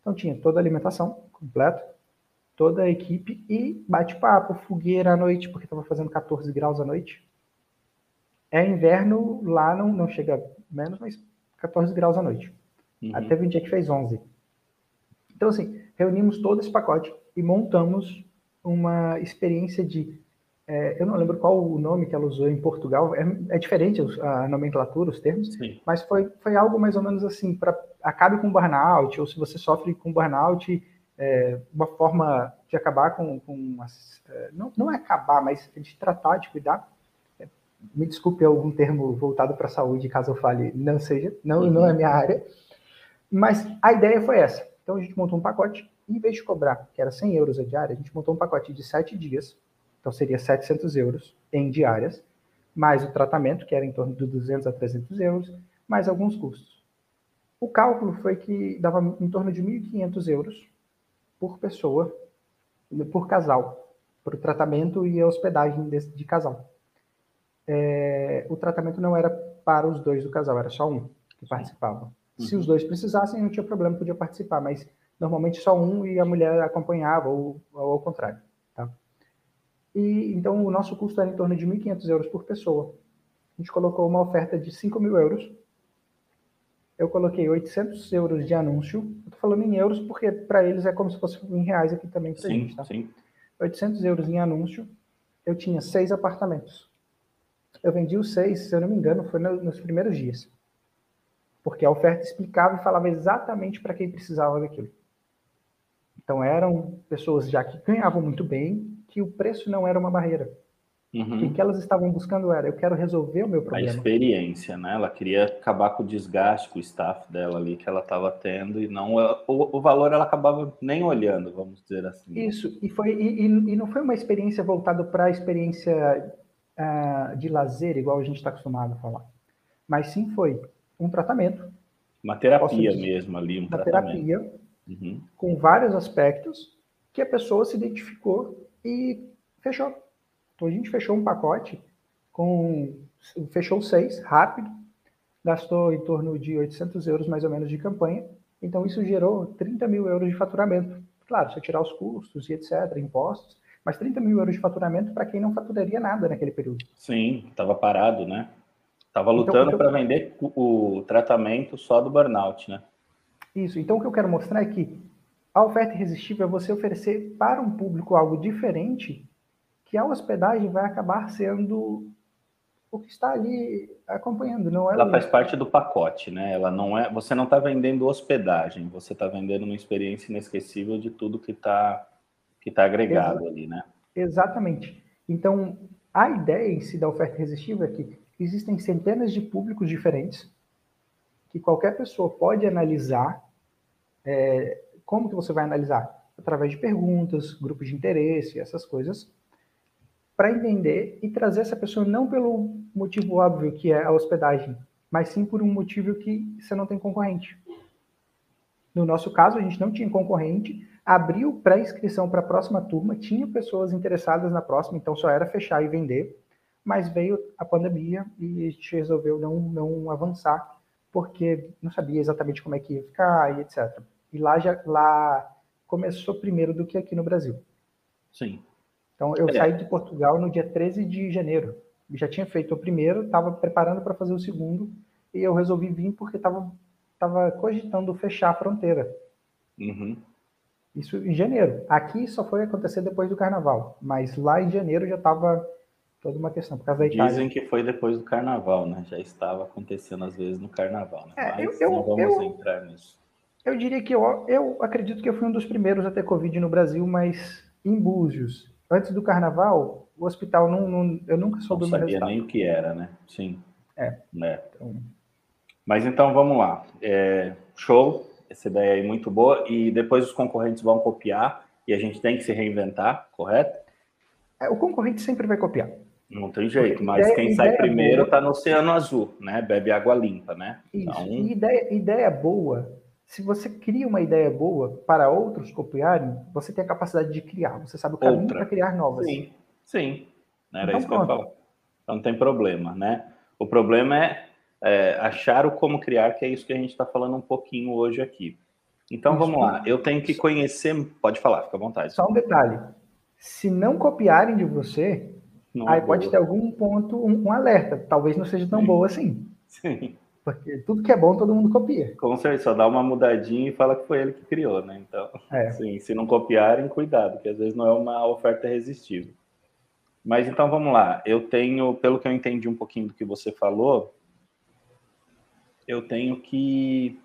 Então, tinha toda a alimentação completa, toda a equipe e bate-papo, fogueira à noite, porque estava fazendo 14 graus à noite. É inverno, lá não, não chega menos, mas 14 graus à noite. Uhum. Até um dia que fez 11. Então, assim, reunimos todo esse pacote e montamos uma experiência de. É, eu não lembro qual o nome que ela usou em Portugal, é, é diferente a nomenclatura, os termos, Sim. mas foi, foi algo mais ou menos assim: para acabe com burnout, ou se você sofre com burnout, é, uma forma de acabar com. com é, não, não é acabar, mas de tratar, de cuidar. Me desculpe algum termo voltado para a saúde, caso eu fale, não seja, não, uhum. não é minha área. Mas a ideia foi essa. Então a gente montou um pacote em vez de cobrar, que era 100 euros a diária, a gente montou um pacote de 7 dias, então seria 700 euros em diárias, mais o tratamento, que era em torno de 200 a 300 euros, mais alguns custos. O cálculo foi que dava em torno de 1.500 euros por pessoa, por casal, para o tratamento e a hospedagem de, de casal. É, o tratamento não era para os dois do casal, era só um que participava. Uhum. Se os dois precisassem, não tinha problema, podia participar, mas normalmente só um e a mulher acompanhava, ou, ou ao contrário. Tá? E, então, o nosso custo era em torno de 1.500 euros por pessoa. A gente colocou uma oferta de 5 mil euros. Eu coloquei 800 euros de anúncio. Estou falando em euros porque para eles é como se fosse em reais aqui também para gente. Tá? Sim. 800 euros em anúncio. Eu tinha seis apartamentos. Eu vendi os seis, se eu não me engano, foi nos primeiros dias. Porque a oferta explicava e falava exatamente para quem precisava daquilo. Então eram pessoas já que ganhavam muito bem, que o preço não era uma barreira. Uhum. O que elas estavam buscando era, eu quero resolver o meu problema. A experiência, né? Ela queria acabar com o desgaste com o staff dela ali que ela estava tendo e não o, o, valor ela acabava nem olhando, vamos dizer assim. Isso e foi e, e não foi uma experiência voltada para a experiência uh, de lazer igual a gente está acostumado a falar, mas sim foi um tratamento. Uma terapia mesmo ali, um uma tratamento. terapia uhum. com vários aspectos que a pessoa se identificou e fechou. Então a gente fechou um pacote com fechou seis rápido, gastou em torno de 800 euros mais ou menos de campanha. Então isso gerou 30 mil euros de faturamento. Claro, se tirar os custos e etc, impostos, mas 30 mil euros de faturamento para quem não faturaria nada naquele período. Sim, estava parado, né? Estava então, lutando então, para vender o, o tratamento só do burnout, né? Isso. Então, o que eu quero mostrar é que a oferta irresistível é você oferecer para um público algo diferente, que a hospedagem vai acabar sendo o que está ali acompanhando, não é? Ela faz parte do pacote, né? Ela não é. Você não está vendendo hospedagem, você está vendendo uma experiência inesquecível de tudo que está que tá agregado Exa ali, né? Exatamente. Então, a ideia em si da oferta irresistível é que existem centenas de públicos diferentes que qualquer pessoa pode analisar. É, como que você vai analisar? Através de perguntas, grupos de interesse, essas coisas, para entender e trazer essa pessoa não pelo motivo óbvio que é a hospedagem, mas sim por um motivo que você não tem concorrente. No nosso caso, a gente não tinha concorrente, abriu pré-inscrição para a próxima turma, tinha pessoas interessadas na próxima, então só era fechar e vender, mas veio a pandemia e a gente resolveu não, não avançar porque não sabia exatamente como é que ia ficar e etc. E lá já lá começou primeiro do que aqui no Brasil. Sim. Então eu é. saí de Portugal no dia 13 de janeiro. Já tinha feito o primeiro, estava preparando para fazer o segundo e eu resolvi vir porque estava tava cogitando fechar a fronteira. Uhum. Isso em janeiro. Aqui só foi acontecer depois do carnaval, mas lá em janeiro já estava toda uma questão, por causa da Itália. Dizem que foi depois do carnaval, né? Já estava acontecendo às vezes no carnaval, né? É, Mas eu, não vamos eu, entrar nisso. Eu diria que eu, eu acredito que eu fui um dos primeiros a ter Covid no Brasil, mas em Búzios. Antes do carnaval, o hospital não, não eu nunca soube não sabia resultado. nem o que era, né? Sim. É. Né? Então... Mas então vamos lá. É, show, essa ideia aí muito boa. E depois os concorrentes vão copiar e a gente tem que se reinventar, correto? É, o concorrente sempre vai copiar. Não tem jeito, mas ideia, quem sai primeiro está no Oceano Azul, né? Bebe água limpa, né? Isso. Então... Ideia, ideia boa. Se você cria uma ideia boa para outros copiarem, você tem a capacidade de criar. Você sabe o caminho para criar novas. Sim, sim. Era então, isso que eu ia falar. Então não tem problema, né? O problema é, é, achar o como criar, que é isso que a gente está falando um pouquinho hoje aqui. Então vamos lá. Eu tenho que conhecer. Pode falar, fica à vontade. Só um detalhe. Se não copiarem de você, não aí é pode boa. ter algum ponto, um, um, alerta. Talvez não seja tão Sim. boa assim. Sim. Porque tudo que é bom, todo mundo copia. Com certeza, só dá uma mudadinha e fala que foi ele que criou, né? Então, é. sim, se não copiarem, cuidado, que às vezes não é uma oferta irresistível. Mas então vamos lá. Eu tenho, pelo que eu entendi um pouquinho do que você falou, eu tenho que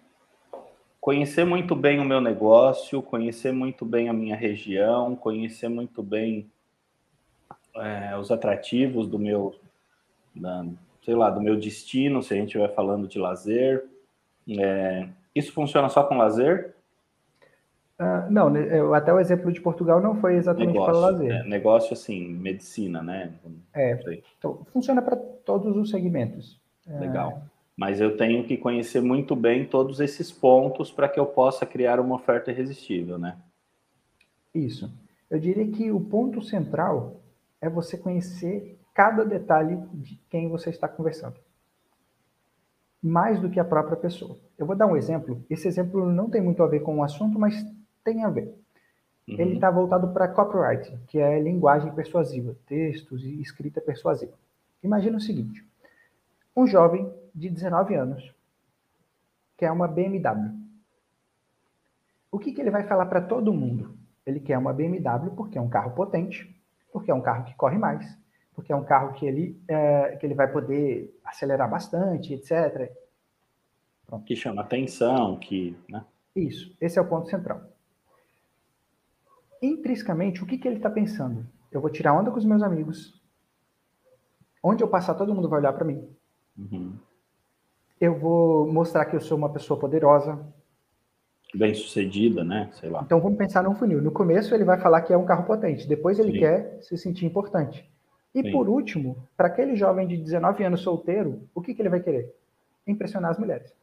conhecer muito bem o meu negócio, conhecer muito bem a minha região, conhecer muito bem é, os atrativos do meu, da, sei lá, do meu destino, se a gente estiver falando de lazer. É, isso funciona só com lazer? Uh, não, né, até o exemplo de Portugal não foi exatamente negócio, para lazer. É, negócio, assim, medicina, né? É, então, funciona para todos os segmentos. É. Legal. Mas eu tenho que conhecer muito bem todos esses pontos para que eu possa criar uma oferta irresistível, né? Isso. Eu diria que o ponto central é você conhecer cada detalhe de quem você está conversando. Mais do que a própria pessoa. Eu vou dar um exemplo. Esse exemplo não tem muito a ver com o assunto, mas tem a ver. Uhum. Ele está voltado para copyright, que é linguagem persuasiva, textos e escrita persuasiva. Imagina o seguinte: um jovem de 19 anos quer uma BMW. O que, que ele vai falar para todo mundo? Ele quer uma BMW porque é um carro potente, porque é um carro que corre mais, porque é um carro que ele, é, que ele vai poder acelerar bastante, etc. Pronto. Que chama atenção, que. Né? Isso, esse é o ponto central. Intrinsecamente, o que, que ele está pensando? Eu vou tirar onda com os meus amigos. Onde eu passar, todo mundo vai olhar para mim. Uhum. Eu vou mostrar que eu sou uma pessoa poderosa, bem sucedida, né? Sei lá. Então vamos pensar num funil. No começo ele vai falar que é um carro potente, depois ele Sim. quer se sentir importante. E Sim. por último, para aquele jovem de 19 anos solteiro, o que, que ele vai querer? Impressionar as mulheres.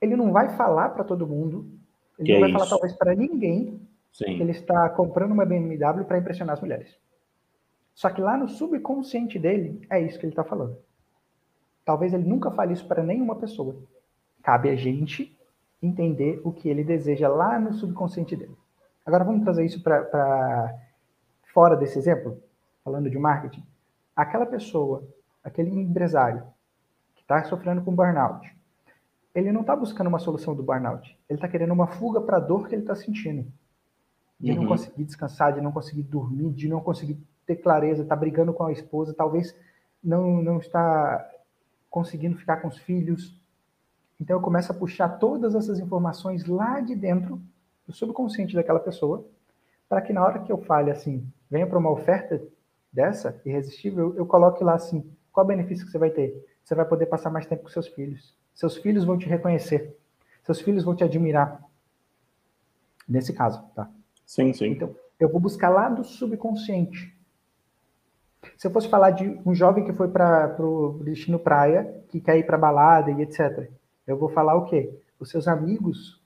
Ele não vai falar para todo mundo, ele que não é vai isso? falar talvez para ninguém Sim. que ele está comprando uma BMW para impressionar as mulheres. Só que lá no subconsciente dele, é isso que ele está falando. Talvez ele nunca fale isso para nenhuma pessoa. Cabe a gente entender o que ele deseja lá no subconsciente dele. Agora vamos trazer isso para fora desse exemplo, falando de marketing. Aquela pessoa aquele empresário que está sofrendo com burnout, ele não está buscando uma solução do burnout. Ele está querendo uma fuga para a dor que ele está sentindo. De uhum. não conseguir descansar, de não conseguir dormir, de não conseguir ter clareza, está brigando com a esposa, talvez não, não está conseguindo ficar com os filhos. Então eu começo a puxar todas essas informações lá de dentro do subconsciente daquela pessoa, para que na hora que eu fale assim, venha para uma oferta dessa, irresistível, eu, coloque lá assim, qual o benefício que você vai ter? Você vai poder passar mais tempo com seus filhos. Seus filhos vão te reconhecer. Seus filhos vão te admirar. Nesse caso, tá? Sim, sim. Então, eu vou buscar lá do subconsciente. Se eu fosse falar de um jovem que foi para o destino praia, que quer ir para balada e etc., eu vou falar o quê? Os seus amigos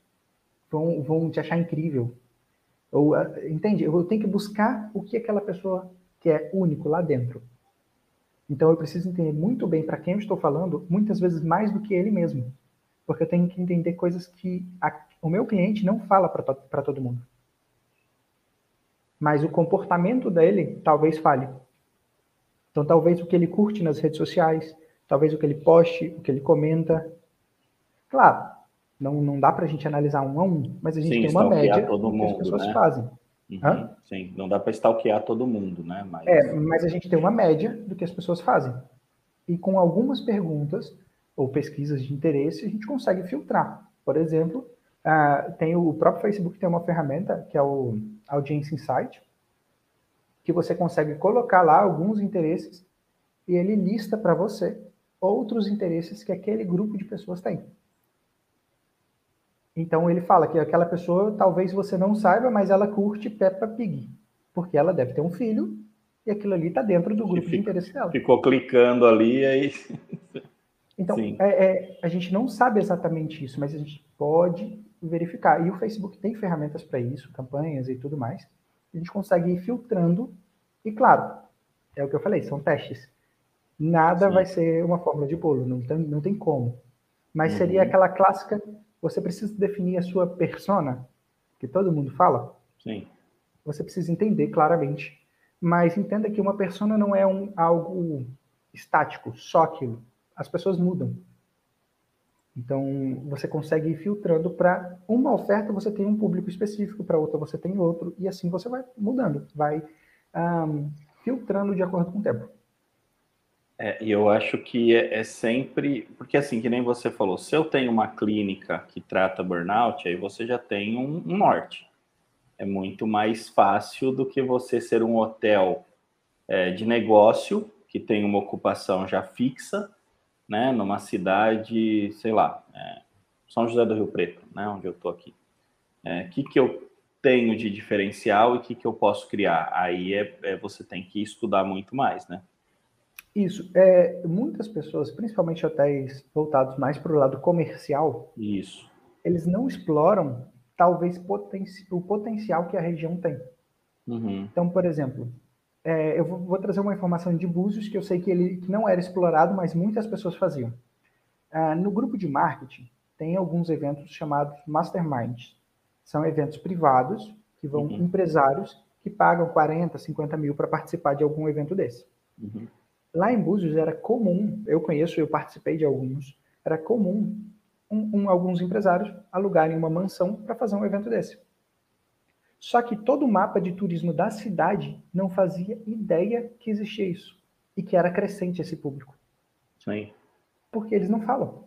vão, vão te achar incrível. Ou, ah, entende? Eu tenho que buscar o que aquela pessoa quer único lá dentro. Então eu preciso entender muito bem para quem eu estou falando, muitas vezes mais do que ele mesmo. Porque eu tenho que entender coisas que a, o meu cliente não fala para todo mundo. Mas o comportamento dele talvez fale. Então talvez o que ele curte nas redes sociais, talvez o que ele poste, o que ele comenta. Claro, não, não dá para a gente analisar um a um, mas a gente Sim, tem uma média todo mundo, que as pessoas né? fazem. Uhum, sim, não dá para stalkear todo mundo, né? Mas... É, mas a gente tem uma média do que as pessoas fazem. E com algumas perguntas ou pesquisas de interesse, a gente consegue filtrar. Por exemplo, uh, tem o próprio Facebook tem uma ferramenta que é o Audience Insight, que você consegue colocar lá alguns interesses e ele lista para você outros interesses que aquele grupo de pessoas tem. Então ele fala que aquela pessoa, talvez você não saiba, mas ela curte Peppa Pig, porque ela deve ter um filho e aquilo ali está dentro do grupo de interesse dela. Ficou clicando ali aí. Então é, é, a gente não sabe exatamente isso, mas a gente pode verificar. E o Facebook tem ferramentas para isso, campanhas e tudo mais. A gente consegue ir filtrando e claro, é o que eu falei, são testes. Nada Sim. vai ser uma fórmula de bolo, não tem, não tem como. Mas uhum. seria aquela clássica você precisa definir a sua persona, que todo mundo fala. Sim. Você precisa entender claramente. Mas entenda que uma persona não é um, algo estático, só aquilo. As pessoas mudam. Então, você consegue ir filtrando para uma oferta você tem um público específico, para outra você tem outro, e assim você vai mudando, vai um, filtrando de acordo com o tempo. É, eu acho que é, é, sempre. Porque, assim, que nem você falou, se eu tenho uma clínica que trata burnout, aí você já tem um, um norte. É muito mais fácil do que você ser um hotel é, de negócio, que tem uma ocupação já fixa, né, numa cidade, sei lá, é, São José do Rio Preto, né, onde eu tô aqui. O é, que, que eu tenho de diferencial e o que, que eu posso criar? Aí é, é você tem que estudar muito mais, né? Isso. É, muitas pessoas, principalmente hotéis voltados mais para o lado comercial, isso. eles não exploram talvez poten o potencial que a região tem. Uhum. Então, por exemplo, é, eu vou, vou, trazer uma informação de Búzios que eu sei que ele que não era explorado, mas muitas pessoas faziam. Ah, no grupo de marketing, tem alguns eventos chamados masterminds. São eventos privados que vão uhum. empresários que pagam 40, 50 mil para participar de algum evento desse. Uhum. Lá em Búzios era comum, eu conheço, eu participei de alguns, era comum um, um, alguns empresários alugarem uma mansão para fazer um evento desse. Só que todo o mapa de turismo da cidade não fazia ideia que existia isso e que era crescente esse público. Sim. Porque eles não falam.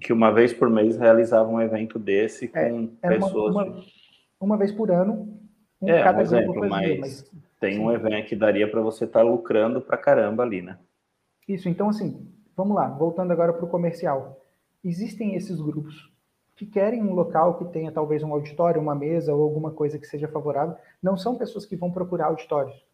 Que uma vez por mês realizavam um evento desse é, com pessoas. Uma, uma, uma, vez por ano, um é, cada um exemplo, mas... mas tem um evento que daria para você estar tá lucrando para caramba ali, né? Isso, então assim, vamos lá, voltando agora para o comercial. Existem esses grupos que querem um local que tenha talvez um auditório, uma mesa ou alguma coisa que seja favorável. Não são pessoas que vão procurar auditórios.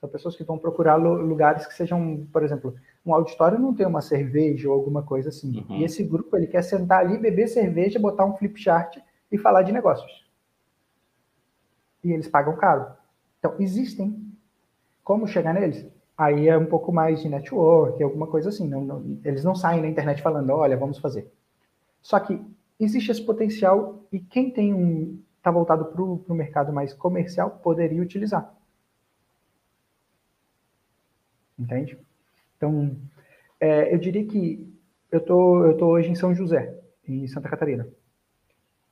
São pessoas que vão procurar lugares que sejam, por exemplo, um auditório não tem uma cerveja ou alguma coisa assim. Uhum. E esse grupo ele quer sentar ali, beber cerveja, botar um flip chart e falar de negócios. E eles pagam caro. Então, existem. Como chegar neles? Aí é um pouco mais de network, alguma coisa assim. Não, não, eles não saem na internet falando, olha, vamos fazer. Só que existe esse potencial e quem tem um está voltado para o mercado mais comercial poderia utilizar. Entende? Então, É, eu diria que eu tô, eu tô hoje em São José, em Santa Catarina.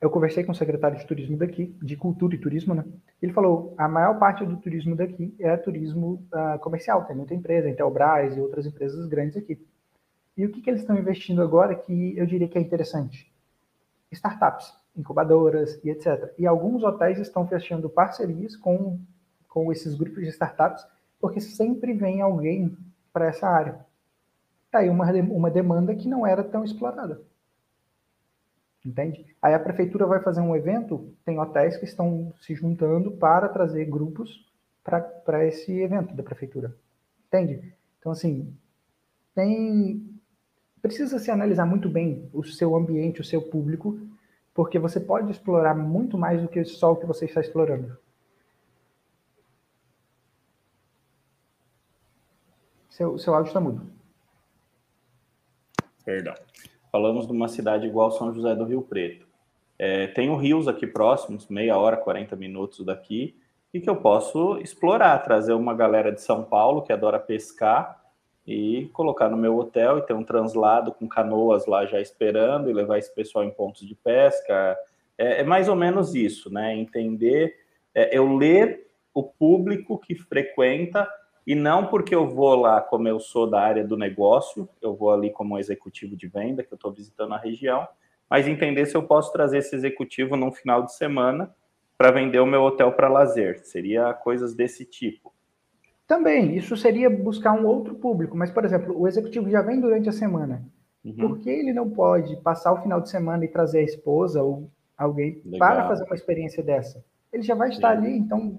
Eu conversei com o secretário de turismo daqui, de cultura e turismo, né? Ele falou, a maior parte do turismo daqui é turismo uh, comercial, tem muita empresa, Intelbras e outras empresas grandes aqui. E o que, que eles estão investindo agora que eu diria que é interessante? Startups, incubadoras e etc. E alguns hotéis estão fechando parcerias com, com esses grupos de startups, porque sempre vem alguém para essa área. Tá aí uma, uma demanda que não era tão explorada. Entende? Aí a prefeitura vai fazer um evento, tem hotéis que estão se juntando para trazer grupos para esse evento da prefeitura. Entende? Então, assim, tem. Precisa se analisar muito bem o seu ambiente, o seu público, porque você pode explorar muito mais do que só o que você está explorando. Seu, seu áudio está mudo. Perdão. Falamos de uma cidade igual São José do Rio Preto. É, tenho rios aqui próximos, meia hora, 40 minutos daqui, e que eu posso explorar, trazer uma galera de São Paulo que adora pescar e colocar no meu hotel e ter um translado com canoas lá já esperando e levar esse pessoal em pontos de pesca. É, é mais ou menos isso, né? Entender, é, eu ler o público que frequenta e não porque eu vou lá, como eu sou da área do negócio, eu vou ali como executivo de venda, que eu estou visitando a região, mas entender se eu posso trazer esse executivo num final de semana para vender o meu hotel para lazer. Seria coisas desse tipo. Também, isso seria buscar um outro público, mas, por exemplo, o executivo já vem durante a semana. Uhum. Por que ele não pode passar o final de semana e trazer a esposa ou alguém Legal. para fazer uma experiência dessa? Ele já vai estar Sim. ali, então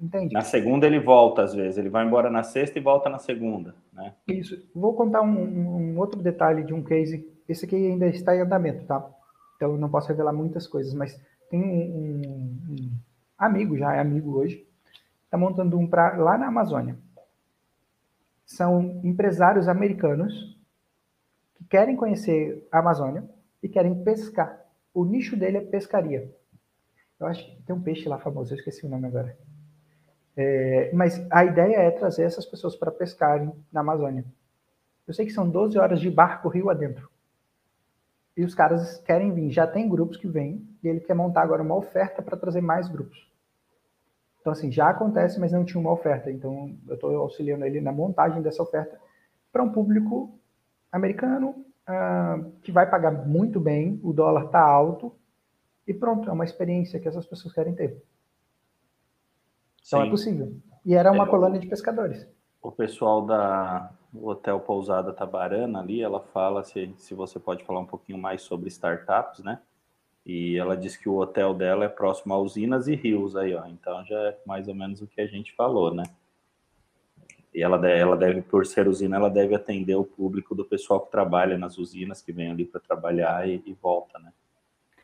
entende? Na segunda ele volta, às vezes. Ele vai embora na sexta e volta na segunda, né? Isso. Vou contar um, um outro detalhe de um case. Esse aqui ainda está em andamento, tá? Então não posso revelar muitas coisas, mas tem um, um amigo, já é amigo hoje, está montando um pra, lá na Amazônia. São empresários americanos que querem conhecer a Amazônia e querem pescar. O nicho dele é pescaria. Eu acho que tem um peixe lá famoso, eu esqueci o nome agora. É, mas a ideia é trazer essas pessoas para pescarem na Amazônia. Eu sei que são 12 horas de barco rio adentro. E os caras querem vir. Já tem grupos que vêm e ele quer montar agora uma oferta para trazer mais grupos. Então, assim, já acontece, mas não tinha uma oferta. Então, eu estou auxiliando ele na montagem dessa oferta para um público americano uh, que vai pagar muito bem, o dólar está alto e pronto, é uma experiência que essas pessoas querem ter. Então é Sim. é possível. E era uma é, colônia de pescadores. O pessoal da Hotel Pousada Tabarana ali, ela fala se, se você pode falar um pouquinho mais sobre startups, né? E ela diz que o hotel dela é próximo a usinas e rios aí, ó. Então já é mais ou menos o que a gente falou, né? E ela, ela deve, por ser usina, ela deve atender o público do pessoal que trabalha nas usinas, que vem ali para trabalhar e, e, volta, né?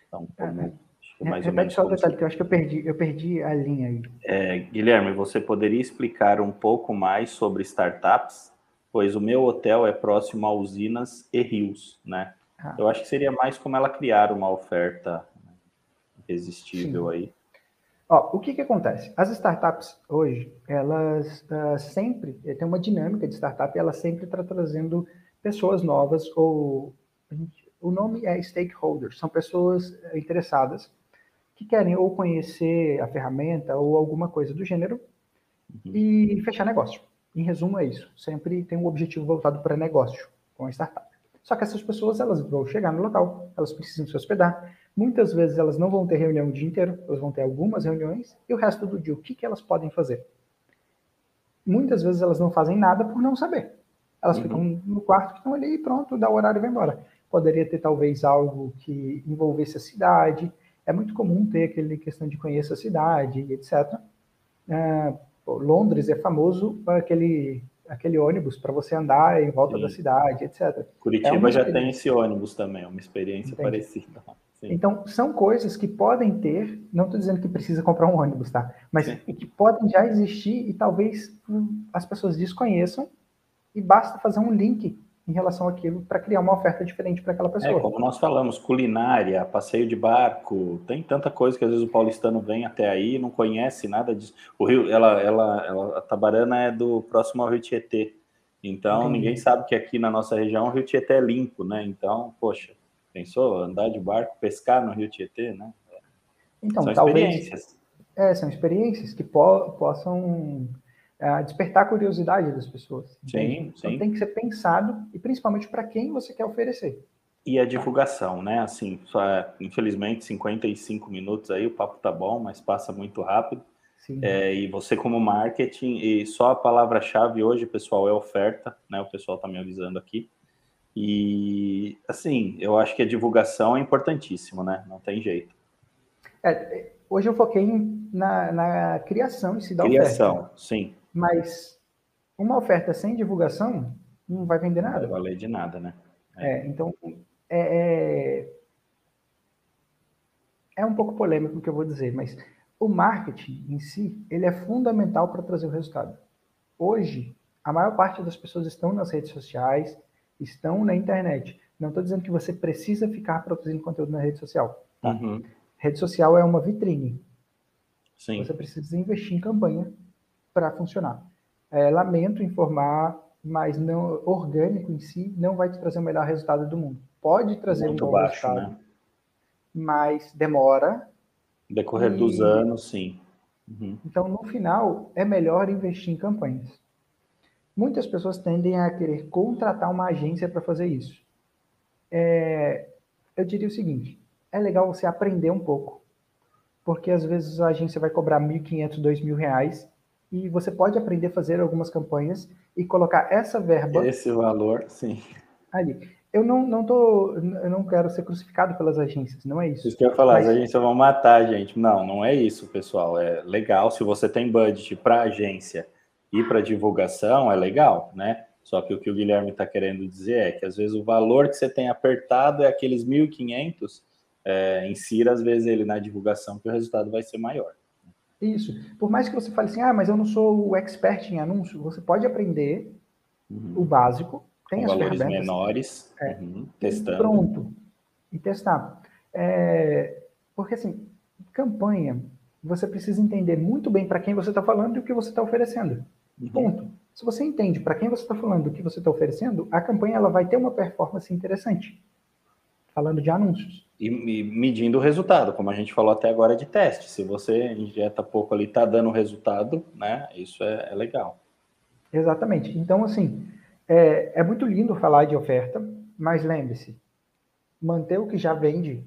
Então, como, é, é, mais Repete só o detalhe, que eu acho que eu perdi, eu perdi a linha aí. É, Guilherme, você poderia explicar um pouco mais sobre startups? Pois o meu hotel é próximo a usinas e rios, né? Ah. Eu acho que seria mais como ela criar uma oferta irresistível Sim. aí. Ó, o que, que acontece? As startups hoje, elas uh, sempre eh, tem uma dinâmica de startup, e ela sempre está trazendo pessoas novas ou o nome é stakeholders, são pessoas interessadas que querem ou conhecer a ferramenta ou alguma coisa do gênero uhum. e fechar negócio. Em resumo, é isso. Sempre tem um objetivo voltado para negócio com a startup. Só que essas pessoas elas vão chegar no local, elas precisam se hospedar. Muitas vezes elas não vão ter reunião o dia inteiro, elas vão ter algumas reuniões e o resto do dia, o que, que elas podem fazer? Muitas vezes elas não fazem nada por não saber. Elas uhum. ficam no quarto, estão ali e pronto, dá o horário e vai embora. Poderia ter talvez algo que envolvesse a cidade, é muito comum ter aquele questão de conhecer a cidade, etc. É, Londres é famoso para aquele aquele ônibus para você andar em volta Sim. da cidade, etc. Curitiba é já tem esse ônibus também, é uma experiência Entendi. parecida. Sim. Então, são coisas que podem ter, não estou dizendo que precisa comprar um ônibus, tá? Mas Sim. que podem já existir e talvez hum, as pessoas desconheçam e basta fazer um link em relação àquilo para criar uma oferta diferente para aquela pessoa. É, como nós falamos, culinária, passeio de barco, tem tanta coisa que às vezes o paulistano vem até aí e não conhece nada disso. O Rio, ela, ela, ela, a Tabarana é do próximo ao Rio Tietê. Então, Entendi. ninguém sabe que aqui na nossa região o Rio Tietê é limpo, né? Então, poxa, pensou andar de barco, pescar no Rio Tietê, né? Então, são talvez, experiências. É, são experiências que po possam uh, despertar a curiosidade das pessoas. Sim, então, sim. tem que ser pensado e principalmente para quem você quer oferecer. E a divulgação, né? Assim, só, infelizmente, 55 minutos aí, o papo tá bom, mas passa muito rápido. É, e você como marketing, e só a palavra-chave hoje, pessoal, é oferta, né? O pessoal está me avisando aqui. E, assim, eu acho que a divulgação é importantíssimo, né? Não tem jeito. É, hoje eu foquei na, na criação em si da criação, oferta. sim. Mas uma oferta sem divulgação não vai vender nada. Não vai valer de nada, né? É, é então, é, é, é um pouco polêmico o que eu vou dizer, mas o marketing em si, ele é fundamental para trazer o resultado. Hoje, a maior parte das pessoas estão nas redes sociais, estão na internet. Não estou dizendo que você precisa ficar produzindo conteúdo na rede social. Tá? Uhum. Rede social é uma vitrine. Sim. Você precisa investir em campanha para funcionar. É, lamento informar, mas não orgânico em si não vai te trazer o melhor resultado do mundo. Pode trazer Muito um bom baixo, resultado, né? mas demora, Decorrer e... dos anos, sim. Uhum. Então, no final, é melhor investir em campanhas. Muitas pessoas tendem a querer contratar uma agência para fazer isso. É... eu diria o seguinte: é legal você aprender um pouco, porque às vezes a agência vai cobrar 1.500, 2.000 reais e você pode aprender a fazer algumas campanhas e colocar essa verba. Esse valor, sim. Ali eu não, não tô, eu não quero ser crucificado pelas agências, não é isso. Isso que eu ia falar, Mas... as agências vão matar a gente. Não, não é isso, pessoal. É legal se você tem budget para agência e para divulgação, é legal, né? Só que o que o Guilherme está querendo dizer é que às vezes o valor que você tem apertado é aqueles 1.500, é, insira às vezes ele na divulgação que o resultado vai ser maior. Isso. Por mais que você fale assim, ah, mas eu não sou o expert em anúncio, você pode aprender uhum. o básico tem com valores menores, é, uhum, testando. Pronto. E testar. É, porque, assim, campanha, você precisa entender muito bem para quem você está falando e o que você está oferecendo. Uhum. Ponto. Se você entende para quem você está falando e o que você está oferecendo, a campanha ela vai ter uma performance interessante. Falando de anúncios. E, e, medindo o resultado, como a gente falou até agora de teste. Se você injeta pouco ali, está dando resultado, né? Isso é, é legal. Exatamente. Então, assim, é, é muito lindo falar de oferta, mas lembre-se, manter o que já vende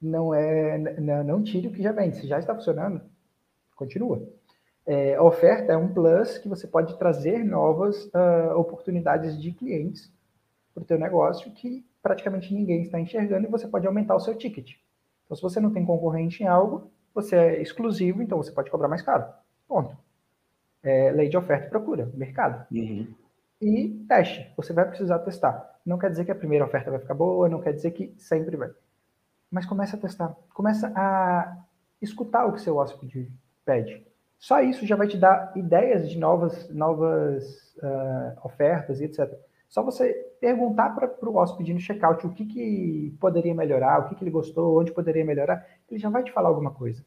não é não, não tire o que já vende. Se já está funcionando, continua. É, a oferta é um plus que você pode trazer novas uh, oportunidades de clientes para o teu negócio que praticamente ninguém está enxergando e você pode aumentar o seu ticket. Então, se você não tem concorrente em algo, você é exclusivo, então você pode cobrar mais caro. Ponto. É, lei de oferta e procura, mercado. Uhum e teste. Você vai precisar testar. Não quer dizer que a primeira oferta vai ficar boa, não quer dizer que sempre vai. Mas começa a testar. Começa a escutar o que seu hóspede pede. Só isso já vai te dar ideias de novas, novas uh, ofertas e etc. Só você perguntar para o hóspede no checkout o que, que poderia melhorar, o que, que ele gostou, onde poderia melhorar, ele já vai te falar alguma coisa.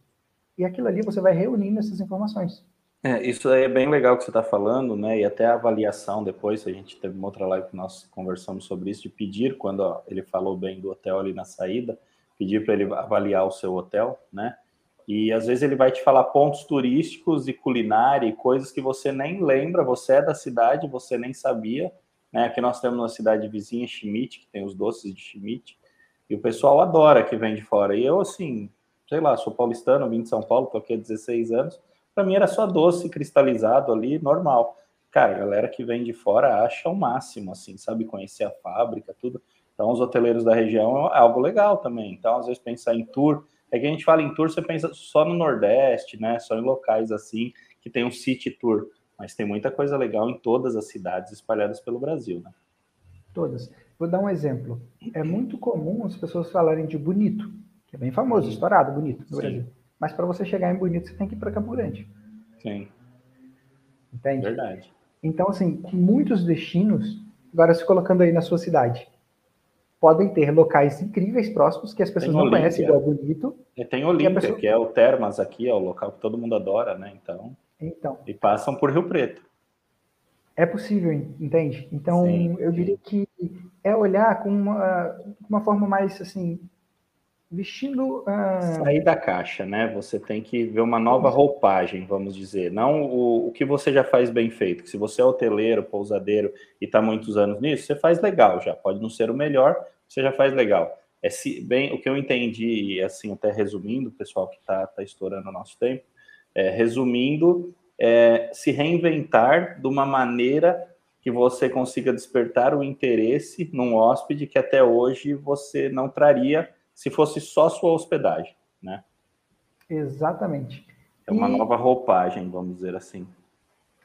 E aquilo ali você vai reunindo essas informações. É, isso aí é bem legal que você está falando, né? E até a avaliação depois, a gente teve uma outra live que nós conversamos sobre isso, de pedir, quando ó, ele falou bem do hotel ali na saída, pedir para ele avaliar o seu hotel, né? E às vezes ele vai te falar pontos turísticos e culinária e coisas que você nem lembra, você é da cidade, você nem sabia, né? Aqui nós temos uma cidade vizinha, Schmidt, que tem os doces de Schmidt, e o pessoal adora que vem de fora. E eu, assim, sei lá, sou paulistano, vim de São Paulo, estou aqui há 16 anos, para mim era só doce cristalizado ali, normal. Cara, a galera que vem de fora acha o máximo, assim, sabe? Conhecer a fábrica, tudo. Então, os hoteleiros da região é algo legal também. Então, às vezes, pensar em tour. É que a gente fala em tour, você pensa só no Nordeste, né? Só em locais assim, que tem um city tour. Mas tem muita coisa legal em todas as cidades espalhadas pelo Brasil, né? Todas. Vou dar um exemplo. É muito comum as pessoas falarem de Bonito, que é bem famoso, estourado, Bonito, no Sim. Brasil. Mas para você chegar em Bonito, você tem que ir para Campo Grande. Sim. Entende? Verdade. Então, assim, muitos destinos, agora se colocando aí na sua cidade, podem ter locais incríveis próximos que as pessoas não conhecem igual Bonito. E tem Olímpia, pessoa... que é o Termas aqui, é o local que todo mundo adora, né? Então. Então. E passam por Rio Preto. É possível, entende? Então, sim, eu diria que é olhar com uma, uma forma mais assim, vestindo. Uh... Sair da caixa, né? Você tem que ver uma nova roupagem, vamos dizer. Não o, o que você já faz bem feito. Se você é hoteleiro, pousadeiro e está muitos anos nisso, você faz legal já. Pode não ser o melhor, você já faz legal. É se, bem o que eu entendi, assim, até resumindo, pessoal que está tá estourando o nosso tempo, é, resumindo, é, se reinventar de uma maneira que você consiga despertar o interesse num hóspede que até hoje você não traria se fosse só sua hospedagem, né? Exatamente. É uma e... nova roupagem, vamos dizer assim.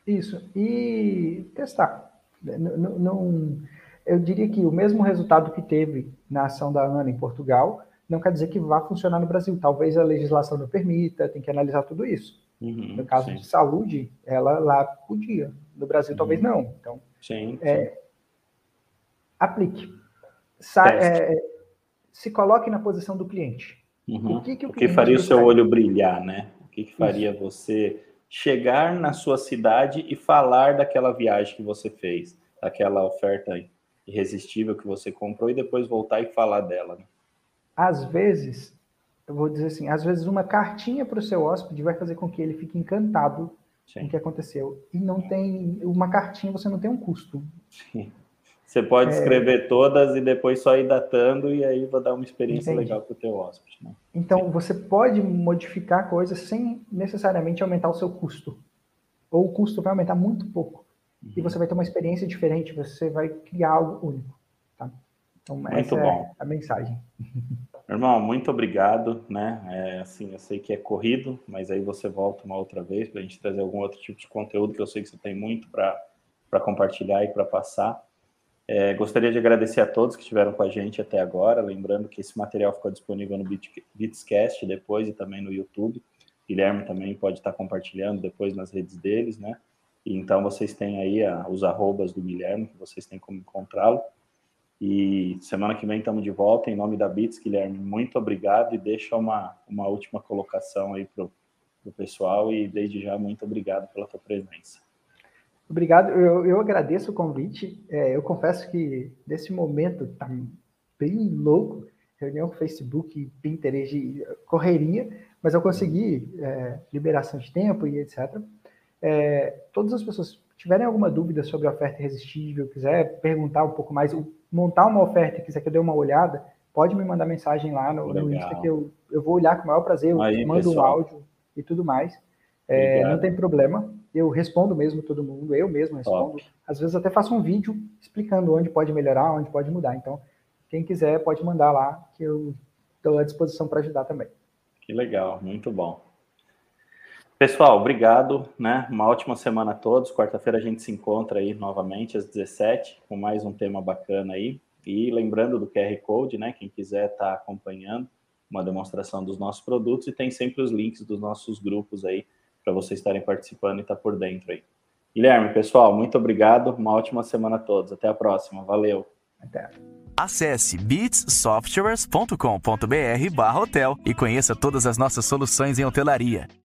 Isso. E testar. Não, não, eu diria que o mesmo resultado que teve na ação da ANA em Portugal não quer dizer que vá funcionar no Brasil. Talvez a legislação não permita, tem que analisar tudo isso. Uhum, no caso sim. de saúde, ela lá podia. No Brasil, uhum. talvez não. Então, sim, é, sim. aplique. Sa é, se coloque na posição do cliente. Uhum. O que, que o, o que faria o seu olho brilhar, né? O que, que faria Isso. você chegar na sua cidade e falar daquela viagem que você fez, daquela oferta irresistível que você comprou e depois voltar e falar dela. Né? Às vezes, eu vou dizer assim, às vezes uma cartinha para o seu hóspede vai fazer com que ele fique encantado Sim. com o que aconteceu. E não tem uma cartinha, você não tem um custo. Sim. Você pode é... escrever todas e depois só ir datando e aí vai dar uma experiência Entendi. legal para o teu hóspede. Né? Então, você pode modificar coisas sem necessariamente aumentar o seu custo. Ou o custo vai aumentar muito pouco. Uhum. E você vai ter uma experiência diferente, você vai criar algo único. Então, muito essa bom. é a mensagem. Irmão, muito obrigado, né? É, assim, eu sei que é corrido, mas aí você volta uma outra vez para a gente trazer algum outro tipo de conteúdo que eu sei que você tem muito para compartilhar e para passar. É, gostaria de agradecer a todos que estiveram com a gente até agora. Lembrando que esse material ficou disponível no Bitscast depois e também no YouTube. Guilherme também pode estar compartilhando depois nas redes deles, né? Então vocês têm aí a, os arrobas do Guilherme, que vocês têm como encontrá-lo. E semana que vem estamos de volta. Em nome da Bits, Guilherme, muito obrigado e deixa uma, uma última colocação aí para o pessoal. E desde já, muito obrigado pela tua presença. Obrigado, eu, eu agradeço o convite. É, eu confesso que nesse momento tá bem louco, reunião com Facebook, Pinterest, correria, mas eu consegui é, liberação de tempo e etc. É, todas as pessoas tiverem alguma dúvida sobre a oferta irresistível, quiser perguntar um pouco mais, montar uma oferta e quiser que eu dê uma olhada, pode me mandar mensagem lá no, no Insta que eu, eu vou olhar com o maior prazer, eu Aí, mando pessoal. um áudio e tudo mais. É, não tem problema eu respondo mesmo todo mundo, eu mesmo respondo. Top. Às vezes até faço um vídeo explicando onde pode melhorar, onde pode mudar. Então, quem quiser pode mandar lá, que eu estou à disposição para ajudar também. Que legal, muito bom. Pessoal, obrigado, né? Uma ótima semana a todos. Quarta-feira a gente se encontra aí novamente às 17 com mais um tema bacana aí. E lembrando do QR Code, né? Quem quiser estar tá acompanhando uma demonstração dos nossos produtos e tem sempre os links dos nossos grupos aí para vocês estarem participando e estar tá por dentro aí. Guilherme, pessoal, muito obrigado. Uma ótima semana a todos. Até a próxima. Valeu. Até. Acesse beatssoftwares.com.br/hotel e conheça todas as nossas soluções em hotelaria.